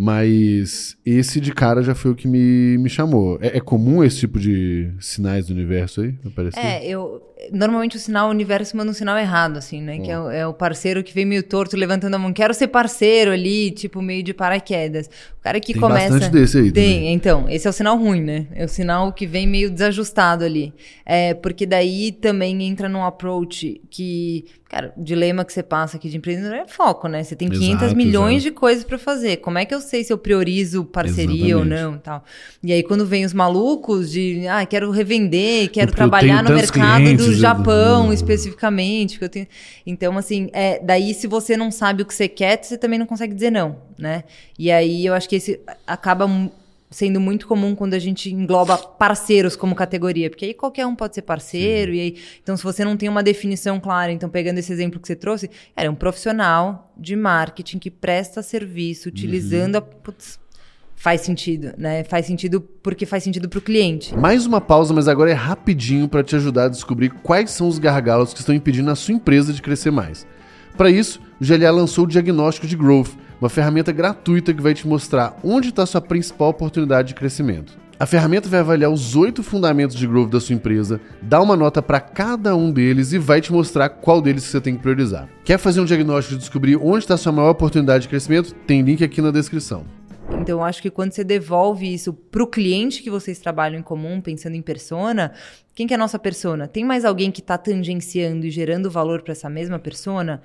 Mas esse de cara já foi o que me, me chamou. É, é comum esse tipo de sinais do universo aí? Aparecer? É, eu. Normalmente o sinal o universo manda um sinal errado, assim, né? Que é o, é o parceiro que vem meio torto, levantando a mão. Quero ser parceiro ali, tipo, meio de paraquedas. O cara que Tem começa. bastante desse aí Tem, também. então. Esse é o sinal ruim, né? É o sinal que vem meio desajustado ali. É, porque daí também entra num approach que. Cara, o dilema que você passa aqui de empreendedor é foco, né? Você tem 500 Exato, milhões exato. de coisas pra fazer. Como é que eu sei se eu priorizo parceria ou Exatamente. não e tal? E aí, quando vem os malucos de, ah, quero revender, quero eu trabalhar tenho no mercado clientes, do eu- Japão Hum. especificamente, que eu tenho. Então, assim, é, daí se você não sabe o que você quer, você também não consegue dizer não, né? E aí eu acho que esse acaba sendo muito comum quando a gente engloba parceiros como categoria, porque aí qualquer um pode ser parceiro, e aí, então se você não tem uma definição clara, então pegando esse exemplo que você trouxe, era um profissional de marketing que presta serviço utilizando a putz, faz sentido, né? Faz sentido porque faz sentido para o cliente. Mais uma pausa, mas agora é rapidinho para te ajudar a descobrir quais são os gargalos que estão impedindo a sua empresa de crescer mais. Para isso, o GLA lançou o Diagnóstico de Growth, uma ferramenta gratuita que vai te mostrar onde está sua principal oportunidade de crescimento. A ferramenta vai avaliar os oito fundamentos de growth da sua empresa, dar uma nota para cada um deles e vai te mostrar qual deles você tem que priorizar. Quer fazer um diagnóstico e descobrir onde está sua maior oportunidade de crescimento? Tem link aqui na descrição. Então, acho que quando você devolve isso para o cliente que vocês trabalham em comum, pensando em persona, quem que é a nossa persona? Tem mais alguém que está tangenciando e gerando valor para essa mesma persona?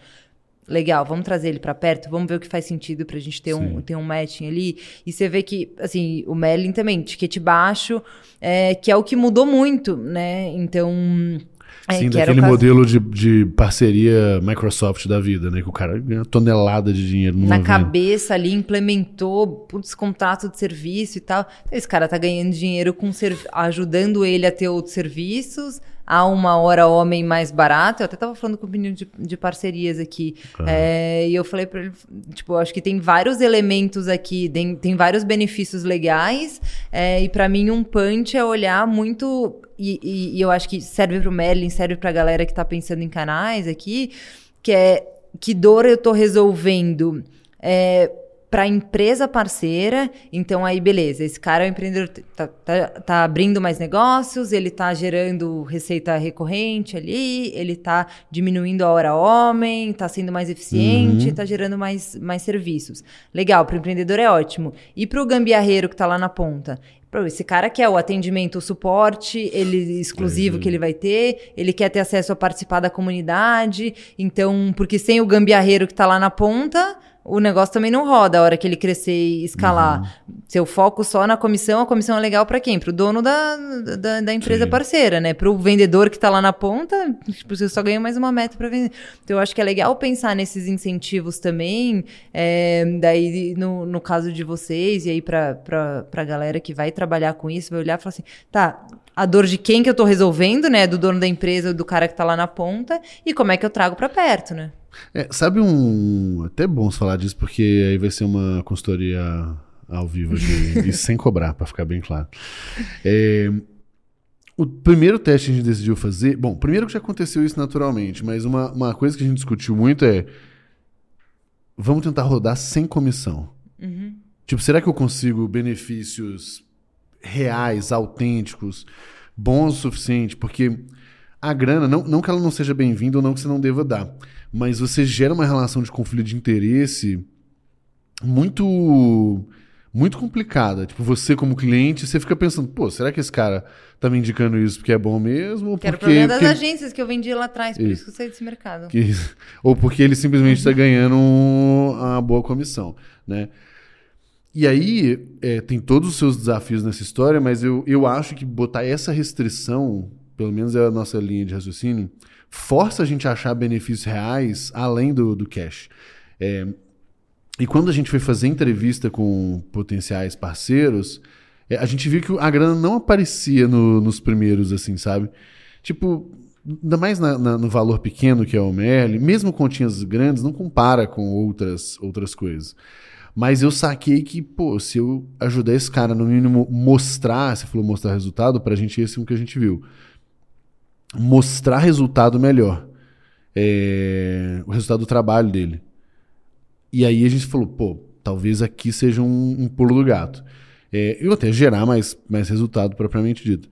Legal, vamos trazer ele para perto, vamos ver o que faz sentido para a gente ter um, ter um matching ali. E você vê que, assim, o Merlin também, ticket baixo, é, que é o que mudou muito, né? Então, É, Sim, daquele modelo de, de parceria Microsoft da vida, né? Que o cara ganha tonelada de dinheiro numa na cabeça ali, implementou putz, contrato de serviço e tal. Esse cara tá ganhando dinheiro com ajudando ele a ter outros serviços, a uma hora homem mais barato. Eu até tava falando com o menino de, de parcerias aqui. É, e eu falei pra ele, tipo, acho que tem vários elementos aqui, tem, tem vários benefícios legais. é, e pra mim, um punch é olhar muito. E, e- e eu acho que serve pro Merlin, serve pra galera que tá pensando em canais aqui, que é que dor eu tô resolvendo é, para empresa parceira. Então aí beleza, esse cara é um empreendedor, tá, tá- tá abrindo mais negócios, ele tá gerando receita recorrente ali, ele tá diminuindo a hora homem, tá sendo mais eficiente, tá gerando mais, mais serviços. Legal, para o empreendedor é ótimo. E para o gambiarreiro que tá lá na ponta? Esse cara quer o atendimento, o suporte, ele exclusivo que ele vai ter, ele quer ter acesso a participar da comunidade. Então, porque sem o gambiarreiro que tá lá na ponta, o negócio também não roda a hora que ele crescer e escalar. Se eu foco só na comissão, a comissão é legal para quem? Para o dono da, da, da empresa Sim. parceira, né? Para o vendedor que tá lá na ponta, tipo, você só ganha mais uma meta para vender. Então, eu acho que é legal pensar nesses incentivos também. é, daí, no, no caso de vocês, e aí para a galera que vai trabalhar com isso, vai olhar e falar assim: tá, a dor de quem que eu tô resolvendo, né? Do dono da empresa, do cara que tá lá na ponta, e como é que eu trago para perto, né? É, sabe um. Até bom você falar disso, porque aí vai ser uma consultoria ao vivo aqui, e sem cobrar, pra ficar bem claro. É, o primeiro teste que a gente decidiu fazer. Bom, primeiro que já aconteceu isso naturalmente, mas uma, uma coisa que a gente discutiu muito é. Vamos tentar rodar sem comissão. Tipo, será que eu consigo benefícios reais, autênticos, bons o suficiente? Porque a grana, não, não que ela não seja bem-vinda ou não que você não deva dar, mas você gera uma relação de conflito de interesse muito muito complicada. Tipo, você como cliente, você fica pensando, pô, será que esse cara tá me indicando isso porque é bom mesmo? Ou Que era o porque, problema das porque- agências que eu vendi lá atrás, por Isso. isso que eu saí desse mercado. que- ou porque ele simplesmente está ganhando um- uma boa comissão, né? E aí, é, tem todos os seus desafios nessa história, mas eu, eu acho que botar essa restrição, pelo menos é a nossa linha de raciocínio, força a gente a achar benefícios reais além do, do cash. É, e quando a gente foi fazer entrevista com potenciais parceiros, é, a gente viu que a grana não aparecia no- nos primeiros, assim, sabe? Tipo, ainda mais na- na- no valor pequeno que é o Merlin, mesmo continhas grandes, não compara com outras, outras coisas. Mas eu saquei que, pô, se eu ajudar esse cara, no mínimo, mostrar, você falou mostrar resultado, pra gente esse é o que a gente viu. Mostrar resultado melhor. É, o resultado do trabalho dele. E aí a gente falou, pô, talvez aqui seja um, um pulo do gato. É, e até gerar mais, mais resultado propriamente dito.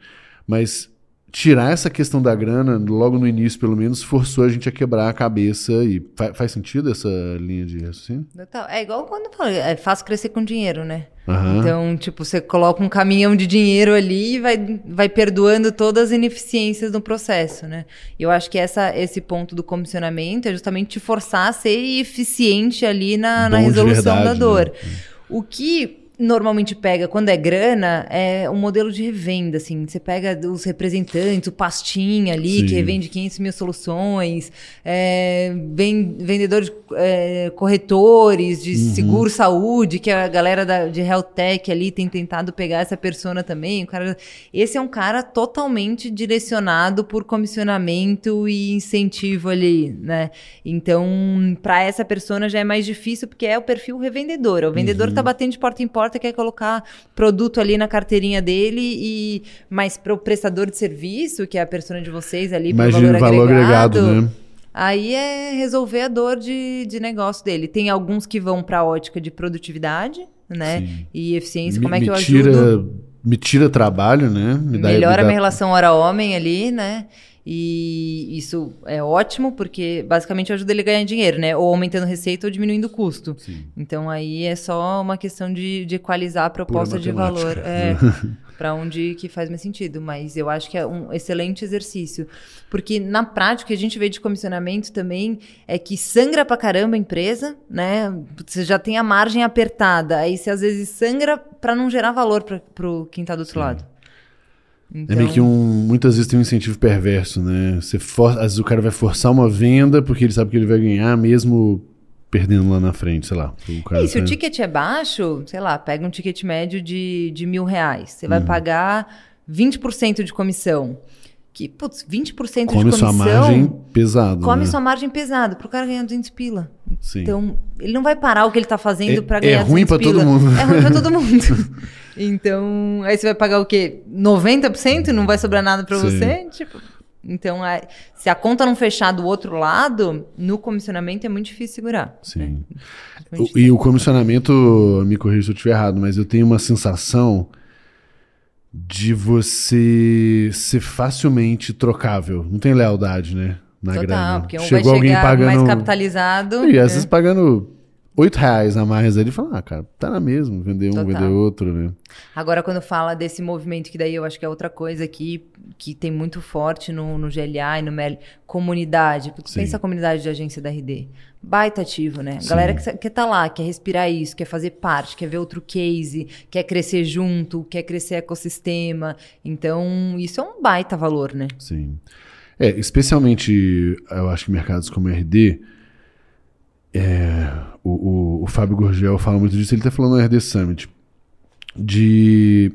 Mas tirar essa questão da grana, logo no início, pelo menos, forçou a gente a quebrar a cabeça. E fa- faz sentido essa linha de raciocínio? É igual quando eu falei, é fácil crescer com dinheiro, né? Aham. Então, tipo, você coloca um caminhão de dinheiro ali e vai, vai perdoando todas as ineficiências no processo, né? E eu acho que essa, esse ponto do comissionamento é justamente te forçar a ser eficiente ali na, na Bom resolução verdade, da dor. né? O que normalmente pega quando é grana é um modelo de revenda, assim. Você pega os representantes, o pastinha ali, Sim. que revende 500 mil soluções, é, ven- vendedores, é, corretores de Uhum. seguro-saúde, que a galera da, de health tech ali tem tentado pegar essa persona também. O cara, esse é um cara totalmente direcionado por comissionamento e incentivo ali, né? Então, para essa persona já é mais difícil porque é o perfil revendedor. O vendedor Uhum. tá batendo de porta em porta, quer colocar produto ali na carteirinha dele e mas para o prestador de serviço, que é a persona de vocês ali, Imagina o valor agregado, né? Aí é resolver a dor de, de negócio dele. Tem alguns que vão para a ótica de produtividade, né? Sim. E eficiência. Me- Como é que me eu tira, ajudo? Me tira trabalho, né? Me dá- Melhora me dá- a minha relação hora-homem ali, né? E isso é ótimo, porque basicamente ajuda ele a ganhar dinheiro, né? Ou aumentando receita ou diminuindo o custo. Sim. Então aí é só uma questão de, de equalizar a proposta de valor. É, para onde que faz mais sentido. Mas eu acho que é um excelente exercício. Porque na prática, o que a gente vê de comissionamento também é que sangra pra caramba a empresa, né? Você já tem a margem apertada. Aí você às vezes sangra para não gerar valor para pro quem tá do outro Sim. lado. Então, É meio que um. Muitas vezes tem um incentivo perverso, né? Você for, às vezes o cara vai forçar uma venda porque ele sabe que ele vai ganhar, mesmo perdendo lá na frente, sei lá. O cara E se o tá- ticket é baixo, sei lá, pega um ticket médio de, de mil reais. Você Uhum. vai pagar 20% de comissão. Que, putz, 20% de come comissão. sua margem pesado. Come né? sua margem pesada, pro cara ganhar 200 pila. Sim. Então, ele não vai parar o que ele tá fazendo É- pra é ganhar ruim 200 pra todo mundo. É ruim pra todo mundo. então, aí você vai pagar o quê? 90%? Não vai sobrar nada pra Sim. você? Tipo, então, é- se a conta não fechar do outro lado, no comissionamento é muito difícil segurar. Sim. né? O- E o comissionamento, me corrija se eu estiver errado, mas eu tenho uma sensação de você ser facilmente trocável. Não tem lealdade, né? Na Total, grana. porque um Chegou vai alguém chegar pagando. mais capitalizado. E às né? vezes pagando 8 reais a mais ali, fala, ah, cara, tá na mesma, vender um, Total. vender outro, né? Agora, quando fala desse movimento, que daí eu acho que é outra coisa aqui, que tem muito forte no, no GLA e no MEL, comunidade. Porque Sim. pensa a comunidade de agência da RD. Baita ativo, né? Sim. Galera que quer estar lá, quer respirar isso, quer fazer parte, quer ver outro case, quer crescer junto, quer crescer ecossistema. Então, isso é um baita valor, né? Sim. É, especialmente, eu acho que mercados como RD, é, Fábio Gurgel fala muito disso, ele tá falando no RD Summit, de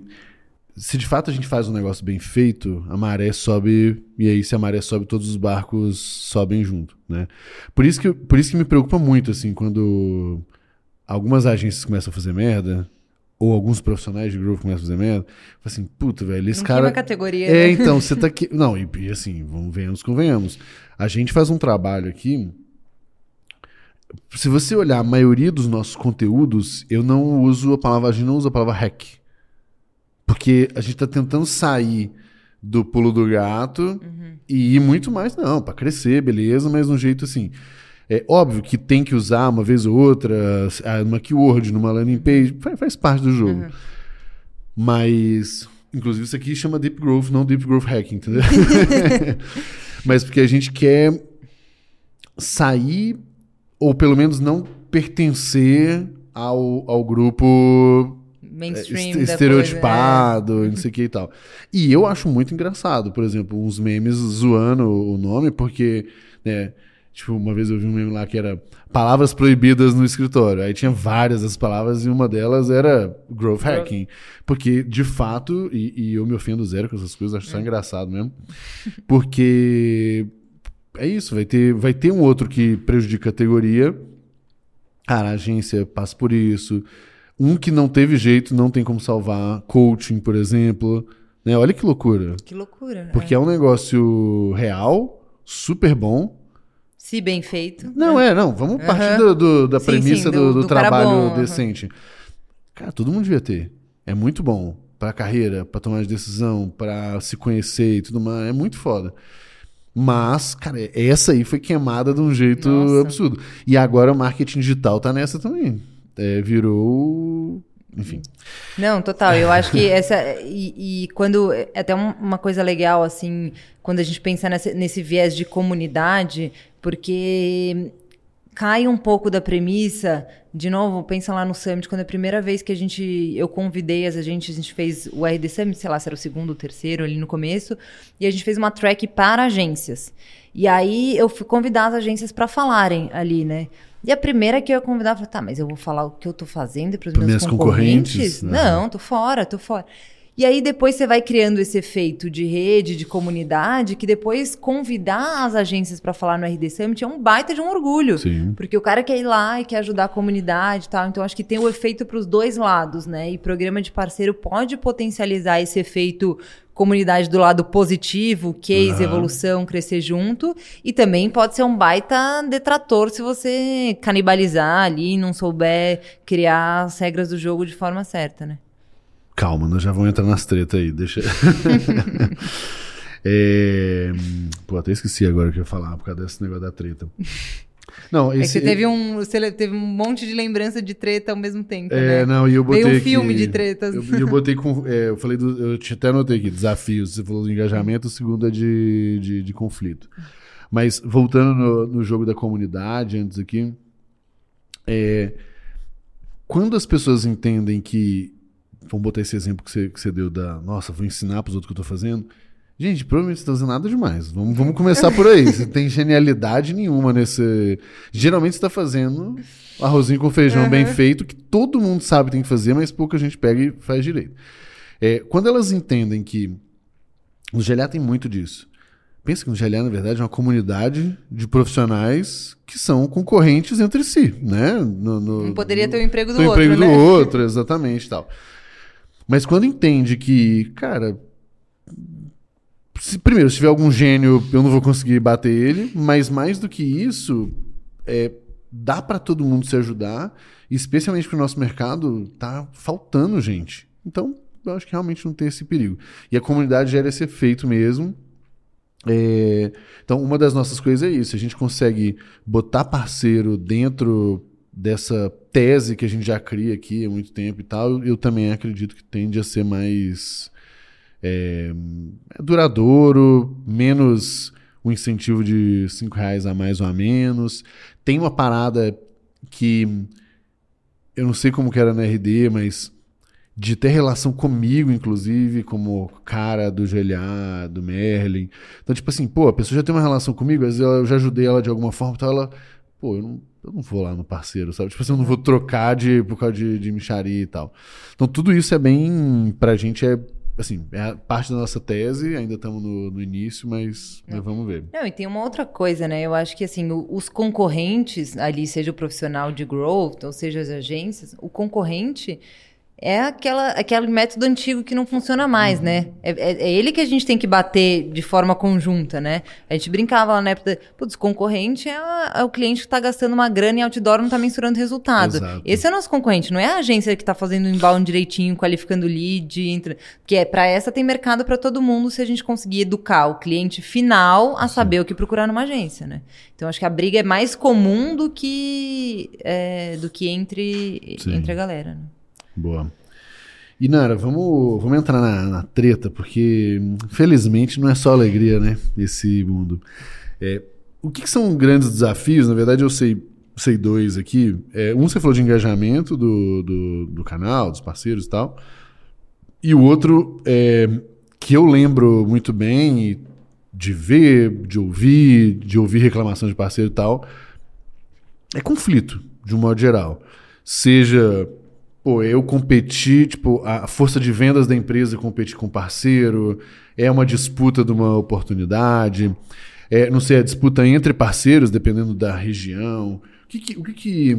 se de fato a gente faz um negócio bem feito, a maré sobe, e aí se a maré sobe, todos os barcos sobem junto, né? Por isso que, por isso que me preocupa muito, assim, quando algumas agências começam a fazer merda, ou alguns profissionais de growth começam a fazer merda, fala assim, puta, velho, esse Não cara... queima categoria, É, né? então, você tá aqui. Não, e, e assim, vamos venhamos, convenhamos. A gente faz um trabalho aqui. Se você olhar a maioria dos nossos conteúdos, eu não uso a palavra, a gente não usa a palavra hack. Porque a gente tá tentando sair do pulo do gato e ir muito mais, não, para crescer, beleza, mas de um jeito assim. É óbvio que tem que usar uma vez ou outra, ah, numa keyword, numa landing page, faz, faz parte do jogo. Uhum. Mas, inclusive, isso aqui chama Deep Growth, não Deep Growth Hacking, entendeu? Mas porque a gente quer sair, ou pelo menos não pertencer ao, ao grupo Mainstream este- da coisa, estereotipado, não sei o que e tal. E eu acho muito engraçado, por exemplo, uns memes zoando o nome, porque, né, tipo, uma vez eu vi um meme lá que era palavras proibidas no escritório. Aí tinha várias das palavras e uma delas era growth hacking. Porque, de fato, e, e eu me ofendo zero com essas coisas, acho É. só engraçado mesmo. Porque é isso, vai ter, vai ter um outro que prejudica a categoria. Cara, a agência passa por isso. Um que não teve jeito, não tem como salvar. Coaching, por exemplo. Né? Olha que loucura. Que loucura, né? Porque é um negócio real, super bom. Se bem feito. Não, é, não. Vamos Aham. partir do- do- da Sim, premissa sim, do, do- do trabalho bom, decente. Cara, todo mundo devia ter. É muito bom pra carreira, pra tomar de decisão, pra se conhecer e tudo mais. É muito foda. Mas, cara, essa aí foi queimada de um jeito Nossa. absurdo. E agora o marketing digital tá nessa também. É, virou. Enfim. Não, total. Eu acho que essa. E, e quando. É até um- uma coisa legal, assim, quando a gente pensa nesse, nesse viés de comunidade, porque cai um pouco da premissa. De novo, pensa lá no Summit, quando é a primeira vez que a gente. Eu convidei as agentes, a gente fez o RD Summit, sei lá, se era o segundo ou terceiro ali no começo, e a gente fez uma track para agências. E aí eu fui convidar as agências para falarem ali, né? E a primeira que eu ia convidar, eu falei, tá, mas eu vou falar o que eu tô fazendo para os meus concorrentes? concorrentes? né? Não, tô fora, tô fora. E aí depois você vai criando esse efeito de rede, de comunidade, que depois convidar as agências para falar no RD Summit é um baita de um orgulho. Sim. Porque o cara quer ir lá e quer ajudar a comunidade e tal. Então, acho que tem o efeito para os dois lados, né? E programa de parceiro pode potencializar esse efeito comunidade do lado positivo, case, Aham. evolução, crescer junto. E também pode ser um baita detrator se você canibalizar ali e não souber criar as regras do jogo de forma certa, né? Calma, nós já vamos entrar nas tretas aí, deixa. é... Pô, até esqueci agora o que eu ia falar por causa desse negócio da treta. Não, É que esse. você teve um, você teve um monte de lembrança de treta ao mesmo tempo, É, né? não, e eu botei. Veio um filme de tretas. Eu, eu botei com. é, eu falei do. Eu até anotei aqui, desafios. Você falou do engajamento, o segundo é de, de, de conflito. Mas voltando no, no jogo da comunidade, antes aqui. é, quando as pessoas entendem que vamos botar esse exemplo que você, que você deu da, nossa, vou ensinar para os outros o que eu estou fazendo. Gente, provavelmente você está fazendo nada demais. Vamos, vamos começar por aí. Você tem genialidade nenhuma nesse. Geralmente você está fazendo arrozinho com feijão uhum. bem feito, que todo mundo sabe que tem que fazer, mas pouca gente pega e faz direito. É, quando elas entendem que. O GLA tem muito disso. Pensa que o GLA, na verdade, é uma comunidade de profissionais que são concorrentes entre si, né? No, no, Não poderia ter o emprego do outro, emprego né? do outro, exatamente, tal. Mas quando entende que, cara, se, primeiro, se tiver algum gênio, eu não vou conseguir bater ele, mas mais do que isso, é, dá para todo mundo se ajudar, especialmente porque o nosso mercado tá faltando gente. Então, eu acho que realmente não tem esse perigo. E a comunidade gera esse efeito mesmo. É, então, uma das nossas coisas é isso: a gente consegue botar parceiro dentro dessa tese que a gente já cria aqui há muito tempo e tal, eu também acredito que tende a ser mais é, duradouro, menos o incentivo de cinco reais a mais ou a menos. Tem uma parada que eu não sei como que era na RD, mas de ter relação comigo, inclusive, como cara do GLA, do Merlin. Então, tipo assim, pô, a pessoa já tem uma relação comigo, às vezes eu já ajudei ela de alguma forma, então ela, pô, eu não, eu não vou lá no parceiro, sabe? Tipo assim, eu não vou trocar de, por causa de, de micharia e tal. Então, tudo isso é bem, pra gente é assim, é parte da nossa tese, ainda estamos no, no início, mas, mas, vamos ver. Não, e tem uma outra coisa, né? Eu acho que assim, o, os concorrentes ali, seja o profissional de growth, ou seja as agências, o concorrente é aquela, aquele método antigo que não funciona mais, uhum. né? É, é, é, ele que a gente tem que bater de forma conjunta, né? A gente brincava lá na época, putz, concorrente é, é o cliente que está gastando uma grana e outdoor não está mensurando resultado. Exato. Esse é o nosso concorrente, não é a agência que está fazendo o inbound direitinho, qualificando lead, entra, que é para essa tem mercado para todo mundo se a gente conseguir educar o cliente final a Sim. saber o que procurar numa agência, né? Então acho que a briga é mais comum do que é, do que entre, entre a galera. Né? Boa. E Nara, vamos, vamos entrar na, na, treta, porque felizmente não é só alegria, né? Esse mundo. É, o que, que, são grandes desafios? Na verdade, eu sei, sei dois aqui. É, um você falou de engajamento do, do, do, canal, dos parceiros e tal. E o outro é, que eu lembro muito bem de ver, de ouvir, de ouvir reclamação de parceiro e tal, é conflito, de um modo geral. Seja pô, eu competir, tipo, a força de vendas da empresa competir com parceiro, é uma disputa de uma oportunidade, é, não sei, a disputa entre parceiros, dependendo da região. O que, que o que, que,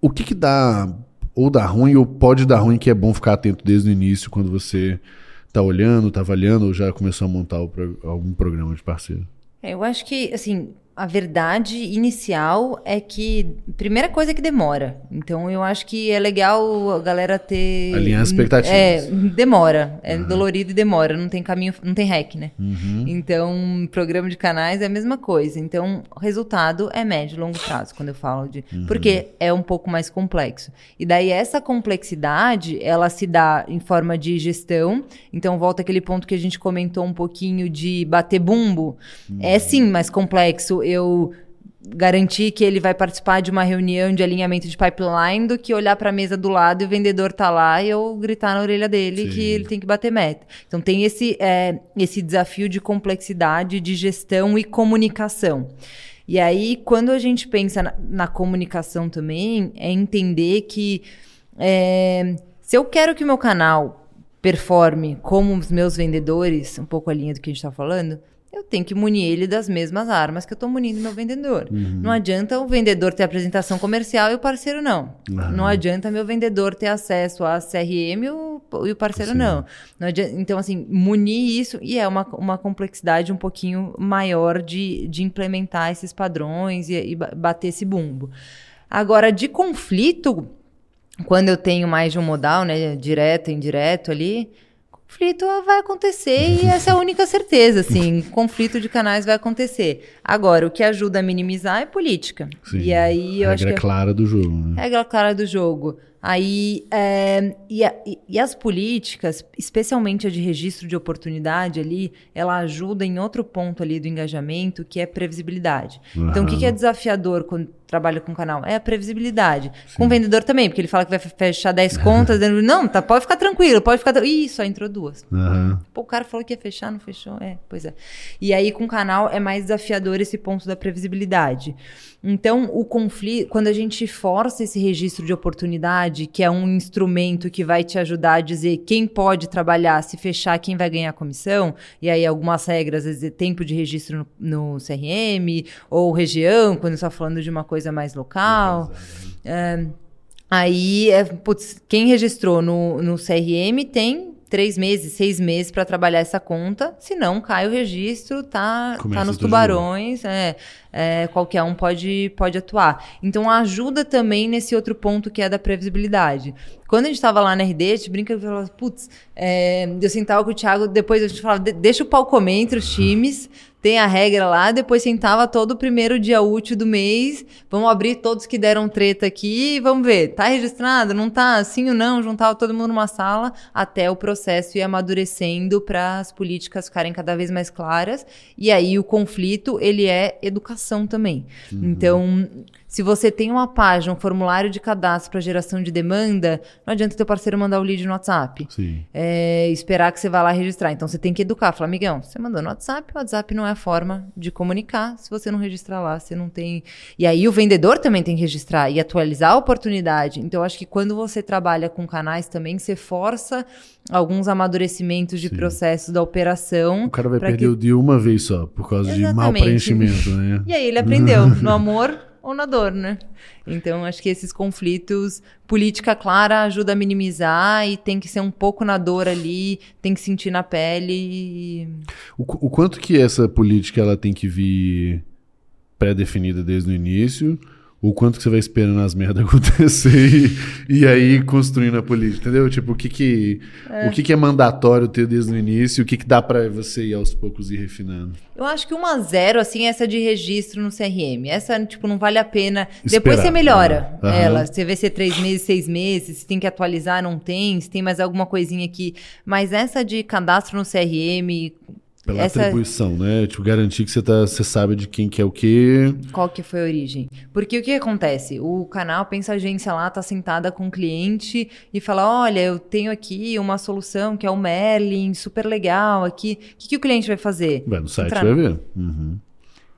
o que, que dá, ou dá ruim, ou pode dar ruim, que é bom ficar atento desde o início, quando você está olhando, está avaliando, ou já começou a montar algum programa de parceiro? É, eu acho que, assim, a verdade inicial é que primeira coisa é que demora. Então eu acho que é legal a galera ter alinhar as expectativas. É, demora, é uhum. dolorido e demora, não tem caminho, não tem hack, né? Uhum. Então, programa de canais é a mesma coisa. Então, resultado é médio e longo prazo, quando eu falo de, uhum. porque é um pouco mais complexo. E daí essa complexidade, ela se dá em forma de gestão. Então, volta aquele ponto que a gente comentou um pouquinho de bater bumbo. É sim mais complexo eu garantir que ele vai participar de uma reunião de alinhamento de pipeline do que olhar para a mesa do lado e o vendedor tá lá e eu gritar na orelha dele Sim. que ele tem que bater meta. Então tem esse, é, esse desafio de complexidade, de gestão e comunicação. E aí, quando a gente pensa na, na comunicação também, é entender que é, se eu quero que o meu canal performe como os meus vendedores, um pouco a linha do que a gente está falando, eu tenho que munir ele das mesmas armas que eu estou munindo meu vendedor. Uhum. Não adianta o vendedor ter apresentação comercial e o parceiro não. Uhum. Não adianta meu vendedor ter acesso a CRM e o, parceiro Sim. não. não adianta, então, assim, munir isso e é uma, uma complexidade um pouquinho maior de, de implementar esses padrões e, e bater esse bumbo. Agora, de conflito, quando eu tenho mais de um modal, né, direto e indireto ali, conflito vai acontecer e essa é a única certeza, assim, conflito de canais vai acontecer. Agora, o que ajuda a minimizar é política. Sim, e aí eu acho que é clara do jogo. Né? Regra clara do jogo. Aí, é, e, a, e, as políticas, especialmente a de registro de oportunidade ali, ela ajuda em outro ponto ali do engajamento, que é previsibilidade. Uhum. Então, o que, que é desafiador quando trabalha com canal? É a previsibilidade. Sim. Com o vendedor também, porque ele fala que vai fechar 10 contas, dizendo, não, tá, pode ficar tranquilo, pode ficar. Ih, só entrou duas. Uhum. Pô, o cara falou que ia fechar, não fechou. É, pois é. E aí, com o canal, é mais desafiador esse ponto da previsibilidade. Então, o conflito, quando a gente força esse registro de oportunidade, que é um instrumento que vai te ajudar a dizer quem pode trabalhar, se fechar, quem vai ganhar comissão, e aí algumas regras, às vezes, tempo de registro no, no CRM, ou região, quando está falando de uma coisa mais local. É, aí, é, putz, quem registrou no, no CRM tem três meses, seis meses para trabalhar essa conta, senão cai o registro, tá, tá nos tubarões, é, é, qualquer um pode, pode atuar. Então ajuda também nesse outro ponto que é da previsibilidade. Quando a gente estava lá na RD, a gente brinca e fala, putz, é, eu sentava com o Thiago, depois a gente falava, deixa o pau comer entre os times, tem a regra lá, depois sentava todo o primeiro dia útil do mês, vamos abrir todos que deram treta aqui, vamos ver, tá registrado, não tá, sim ou não, juntava todo mundo numa sala, até o processo ir amadurecendo para as políticas ficarem cada vez mais claras, e aí o conflito, ele é educação também. Uhum. Então, se você tem uma página, um formulário de cadastro para geração de demanda, não adianta teu parceiro mandar o lead no WhatsApp. Sim. É, esperar que você vá lá registrar. Então você tem que educar. Falar, amigão, você mandou no WhatsApp, o WhatsApp não é a forma de comunicar. Se você não registrar lá, você não tem. E aí o vendedor também tem que registrar e atualizar a oportunidade. Então eu acho que quando você trabalha com canais também, você força alguns amadurecimentos de Sim. processos da operação. O cara vai perder que... o dia uma vez só, por causa Exatamente. de mau preenchimento, né? E aí ele aprendeu. No amor ou na dor, né? Então, acho que esses conflitos, política clara ajuda a minimizar e tem que ser um pouco na dor ali, tem que sentir na pele. O, o quanto que essa política ela tem que vir pré-definida desde o início? O quanto que você vai esperando as merdas acontecer e, e, aí construindo a política, entendeu? Tipo, o que que é, o que que é mandatório ter desde o início, o que que dá para você ir aos poucos ir refinando? Eu acho que uma zero, assim, essa de registro no CRM, essa, tipo, não vale a pena. Esperar. Depois você melhora uhum. ela, você vê se é três meses, seis meses, se tem que atualizar, não tem, se tem mais alguma coisinha aqui. Mas essa de cadastro no CRM, pela Essa... atribuição, né? Tipo, garantir que você, tá, você sabe de quem que é o quê. Qual que foi a origem. Porque o que acontece? O canal Pensa Agência lá tá sentada com o cliente e fala: olha, eu tenho aqui uma solução que é o Merlin, super legal aqui. O que, que o cliente vai fazer? Vai no site, Entrar... vai ver. Uhum.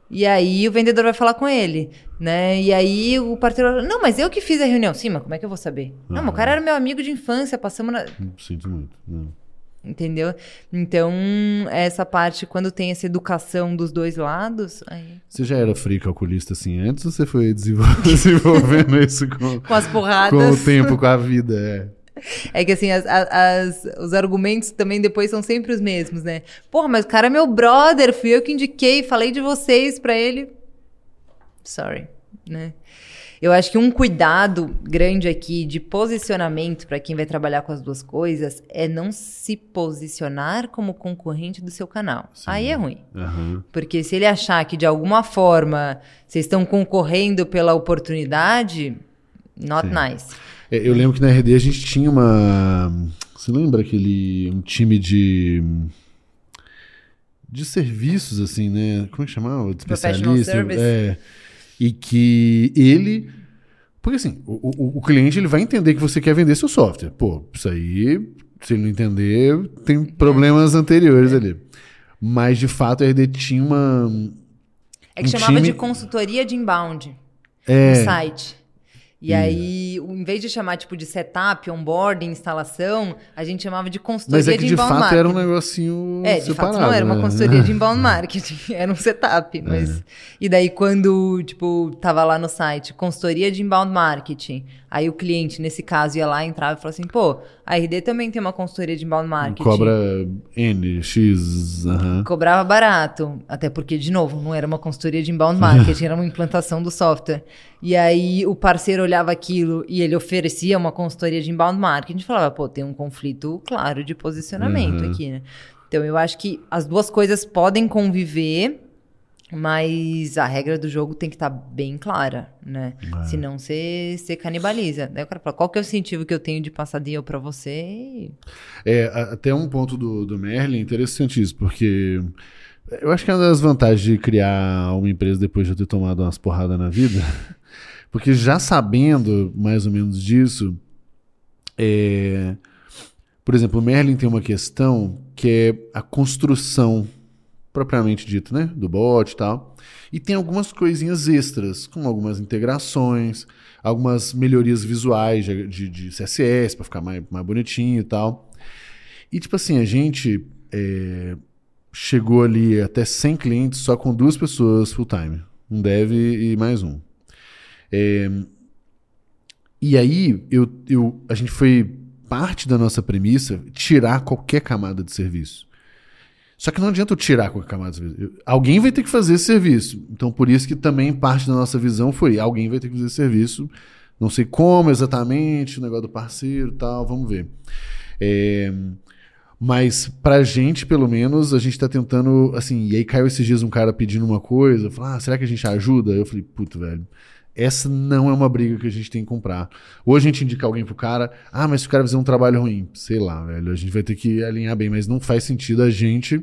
E aí o vendedor vai falar com ele, né? E aí o parceiro não, mas eu que fiz a reunião. Sim, mas como é que eu vou saber? Uhum. Não, mas o cara era meu amigo de infância, passamos na... Sinto muito. Não entendeu? Então, essa parte, quando tem essa educação dos dois lados. Aí... Você já era free calculista assim antes ou você foi desenvolvendo isso com, com as porradas? Com o tempo, com a vida, é. É que assim, as, as, os argumentos também depois são sempre os mesmos, né? Porra, mas o cara é meu brother, fui eu que indiquei, falei de vocês para ele. Sorry, né? Eu acho que um cuidado grande aqui de posicionamento para quem vai trabalhar com as duas coisas é não se posicionar como concorrente do seu canal. Sim. Aí é ruim. Uhum. Porque se ele achar que de alguma forma vocês estão concorrendo pela oportunidade, not Sim. nice. É, eu lembro que na RD a gente tinha uma. Você lembra aquele. um time de de serviços, assim, né? Como é que chamava? De especialista. É, e que ele. Porque assim, o, o, o, cliente ele vai entender que você quer vender seu software. Pô, isso aí, se ele não entender, tem problemas anteriores é. ali. Mas de fato a RD tinha uma. É que um chamava time... de consultoria de inbound é. no site. E aí, em vez de chamar tipo de setup, onboarding, instalação, a gente chamava de consultoria Mas é que de, de inbound fato marketing. era um negocinho É, de separado, fato não era uma né? consultoria de inbound marketing, era um setup, mas... É. E daí quando, tipo, tava lá no site, consultoria de inbound marketing, Aí o cliente, nesse caso, ia lá, entrava e falava assim, pô, a RD também tem uma consultoria de inbound marketing. Cobra N, X, uhum. Cobrava barato, até porque, de novo, não era uma consultoria de inbound marketing, era uma implantação do software. E aí o parceiro olhava aquilo e ele oferecia uma consultoria de inbound marketing falava, pô, tem um conflito claro de posicionamento uhum. aqui, né? Então eu acho que as duas coisas podem conviver mas a regra do jogo tem que estar tá bem clara, né? É. Senão você, você canibaliza. Daí o cara fala, qual que é o incentivo que eu tenho de passar deal para você? É, até um ponto do, do Merlin interessante isso, porque Eu acho que é uma das vantagens de criar uma empresa depois de eu ter tomado umas porradas na vida. Porque já sabendo mais ou menos disso, é... por exemplo, Merlin tem uma questão que é a construção propriamente dita, né? Do bot e tal. E tem algumas coisinhas extras, como algumas integrações, algumas melhorias visuais de, de, de CSS para ficar mais, mais bonitinho e tal. E tipo assim, a gente é, chegou ali até 100 clientes só com duas pessoas full time. Um dev e mais um. É, e aí eu, eu, a gente foi parte da nossa premissa tirar qualquer camada de serviço. Só que não adianta eu tirar qualquer camada de serviço. Alguém vai ter que fazer esse serviço. Então por isso que também parte da nossa visão foi alguém vai ter que fazer esse serviço. Não sei como exatamente, o negócio do parceiro tal, vamos ver. É, mas pra gente, pelo menos, a gente tá tentando, assim, e aí caiu esses dias um cara pedindo uma coisa, falou, ah, será que a gente ajuda? Eu falei, puto, velho, essa não é uma briga que a gente tem que comprar. Ou a gente indica alguém pro cara, ah, mas se o cara fizer um trabalho ruim, sei lá, velho, a gente vai ter que alinhar bem, mas não faz sentido a gente.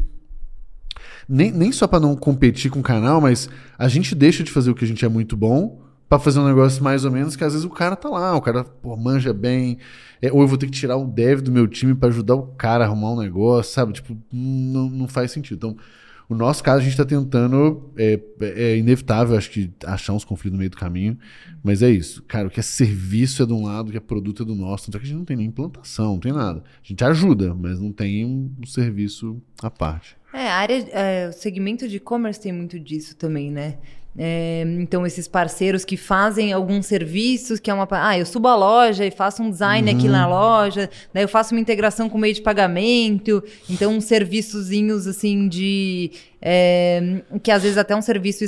Nem, nem só para não competir com o canal, mas a gente deixa de fazer o que a gente é muito bom para fazer um negócio mais ou menos que às vezes o cara tá lá, o cara pô, manja bem, é, ou eu vou ter que tirar o dev do meu time para ajudar o cara a arrumar um negócio, sabe? Tipo, não, não faz sentido. Então, o nosso caso, a gente está tentando, é, é, inevitável, acho que, achar uns conflitos no meio do caminho, mas é isso. Cara, o que é serviço é de um lado, o que é produto é do nosso. Então, que a gente não tem nem implantação, não tem nada. A gente ajuda, mas não tem um, um serviço à parte. É, a área, é, o segmento de e-commerce tem muito disso também, né? É, então, esses parceiros que fazem alguns serviços, que é uma. Ah, eu subo a loja e faço um design uhum. aqui na loja, daí eu faço uma integração com meio de pagamento. Então, uns serviçozinhos assim de. É, que às vezes até um serviço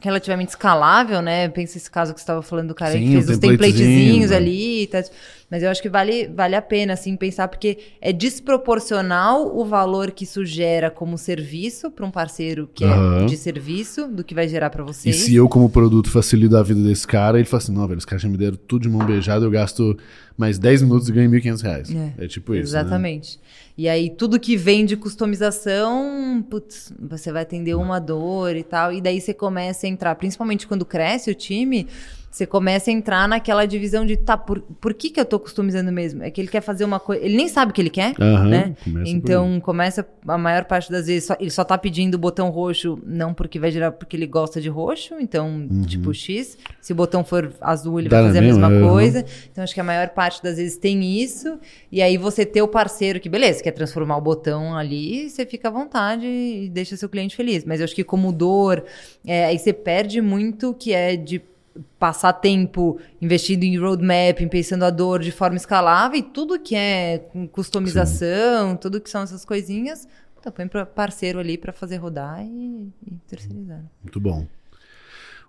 relativamente escalável, né? Pensa esse caso que você estava falando do cara Sim, que fez os templatezinhos né? ali. Tá, mas eu acho que vale, vale a pena, assim, pensar, porque é desproporcional o valor que isso gera como serviço para um parceiro que uhum. é de serviço do que vai gerar para você. E se eu, como produto, facilito a vida desse cara, ele fala assim: não, velho, os caras já me deram tudo de mão beijada, eu gasto mais 10 minutos e ganho 1.500 reais. É, é tipo isso. Né? Exatamente. Né? E aí, tudo que vem de customização, putz, você vai atender uma dor e tal. E daí você começa a entrar, principalmente quando cresce o time, você começa a entrar naquela divisão de, tá, por, por que, que eu tô customizando mesmo? É que ele quer fazer uma coisa. Ele nem sabe o que ele quer, uhum, né? Então, começa a maior parte das vezes, só, ele só tá pedindo o botão roxo, não porque vai gerar, porque ele gosta de roxo, então, uhum. tipo X. Se o botão for azul, ele Dá vai fazer a mesma uhum. coisa. Então, acho que a maior parte das vezes tem isso. E aí você ter o parceiro que, beleza, quer transformar o botão ali, você fica à vontade e deixa seu cliente feliz. Mas eu acho que como dor, é, aí você perde muito que é de passar tempo investindo em roadmap, pensando a dor de forma escalável e tudo que é customização, Sim. tudo que são essas coisinhas, então põe para parceiro ali para fazer rodar e, e, terceirizar. Muito bom.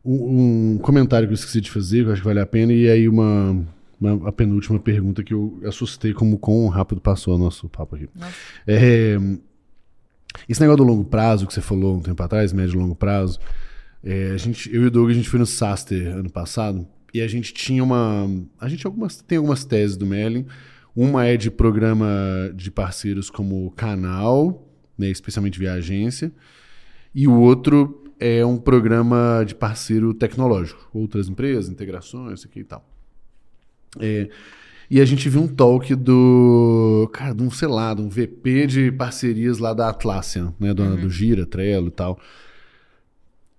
Um, um, comentário que eu esqueci de fazer, que eu acho que vale a pena, e aí uma, uma a penúltima pergunta que eu assustei como quão rápido passou o nosso papo aqui. É, esse negócio do longo prazo que você falou um tempo atrás, médio e longo prazo, é, a gente, eu e o Doug, a gente foi no Saster ano passado e a gente tinha uma. A gente algumas, tem algumas teses do Merlin. Uma é de programa de parceiros como canal, né, especialmente via agência. E o outro é um programa de parceiro tecnológico. Outras empresas, integrações, isso aqui e tal. É, e a gente viu um talk do. Cara, de um, sei lá, de um VP de parcerias lá da Atlassian, né? Do, uhum. do Gira, Trello e tal.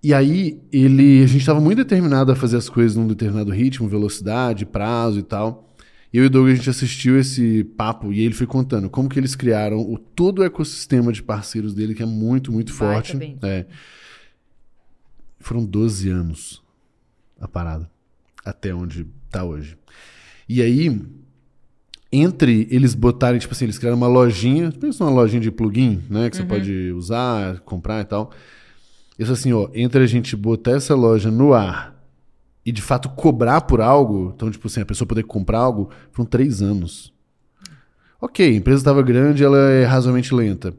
E aí, ele, a gente estava muito determinado a fazer as coisas num determinado ritmo, velocidade, prazo e tal. E eu e o Doug, a gente assistiu esse papo e ele foi contando como que eles criaram o, todo o ecossistema de parceiros dele, que é muito, muito forte. É. Foram 12 anos a parada, até onde está hoje. E aí, entre eles botarem, tipo assim, eles criaram uma lojinha, pensa uma lojinha de plugin, né, que uhum. você pode usar, comprar e tal. Isso assim, ó, entre a gente botar essa loja no ar e de fato cobrar por algo, então, tipo assim, a pessoa poder comprar algo, foram três anos. Ok, a empresa estava grande, ela é razoavelmente lenta.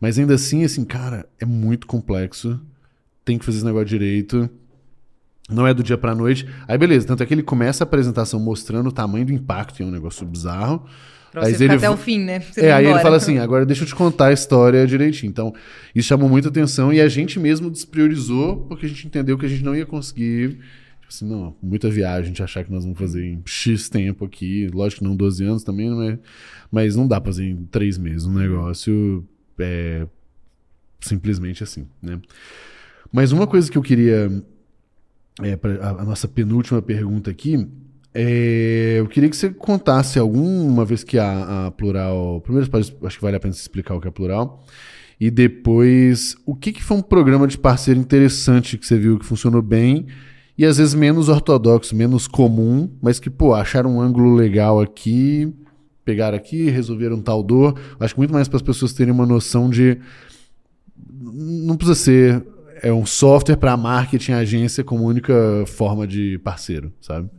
Mas ainda assim, assim, cara, é muito complexo. Tem que fazer esse negócio direito. Não é do dia pra noite. Aí, beleza. Tanto é que ele começa a apresentação mostrando o tamanho do impacto, e é um negócio bizarro. Pra você ficar até o fim, né? Você é, aí embora. ele fala assim: agora deixa eu te contar a história direitinho. Então, isso chamou muita atenção e a gente mesmo despriorizou porque a gente entendeu que a gente não ia conseguir. Tipo assim, não, muita viagem, a gente achar que nós vamos fazer em X tempo aqui. Lógico que não 12 anos também, não é, mas não dá pra fazer em três meses um negócio é, simplesmente assim, né? Mas uma coisa que eu queria. É, pra, a, a nossa penúltima pergunta aqui é, eu queria que você contasse alguma vez que a, a plural. Primeiro, acho que vale a pena explicar o que é plural. E depois, o que, que foi um programa de parceiro interessante que você viu que funcionou bem e às vezes menos ortodoxo, menos comum, mas que, pô, acharam um ângulo legal aqui, pegaram aqui, resolveram tal dor. Acho que muito mais para as pessoas terem uma noção de. Não precisa ser é um software para marketing agência como única forma de parceiro, sabe?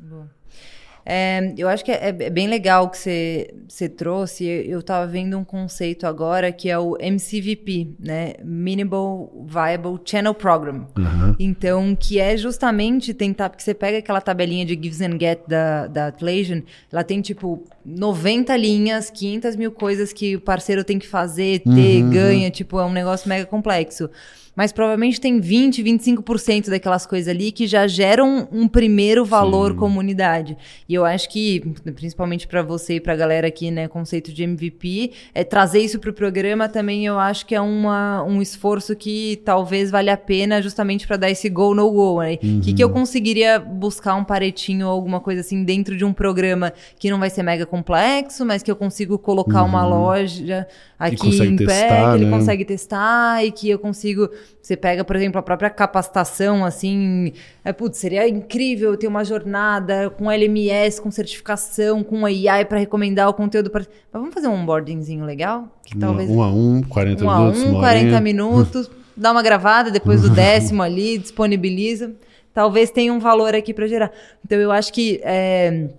É, eu acho que é, é, bem legal que você trouxe. Eu estava vendo um conceito agora que é o MCVP, né? Minimal Viable Channel Program. Uhum. Então, que é justamente tentar, porque você pega aquela tabelinha de Gives and Get da, da Atlassian, ela tem tipo 90 linhas, 500 mil coisas que o parceiro tem que fazer, ter, uhum. ganha, tipo, é um negócio mega complexo mas provavelmente tem 20, 25% daquelas coisas ali que já geram um primeiro valor Sim. comunidade. E eu acho que, principalmente para você e para a galera aqui, né, conceito de MVP, é trazer isso para o programa também eu acho que é uma, um esforço que talvez valha a pena justamente para dar esse go no go. Né? O uhum. que, que eu conseguiria buscar um paretinho ou alguma coisa assim dentro de um programa que não vai ser mega complexo, mas que eu consigo colocar uhum. uma loja aqui em pé, testar, que ele né? consegue testar e que eu consigo. Você pega, por exemplo, a própria capacitação, assim. É, putz, seria incrível ter uma jornada com LMS, com certificação, com AI para recomendar o conteúdo. Pra... Mas vamos fazer um onboardingzinho legal? Que talvez... Um a um, 40 um minutos. Um a um, 40 minutos. dá uma gravada depois do décimo ali, disponibiliza. Talvez tenha um valor aqui para gerar. Então, eu acho que. É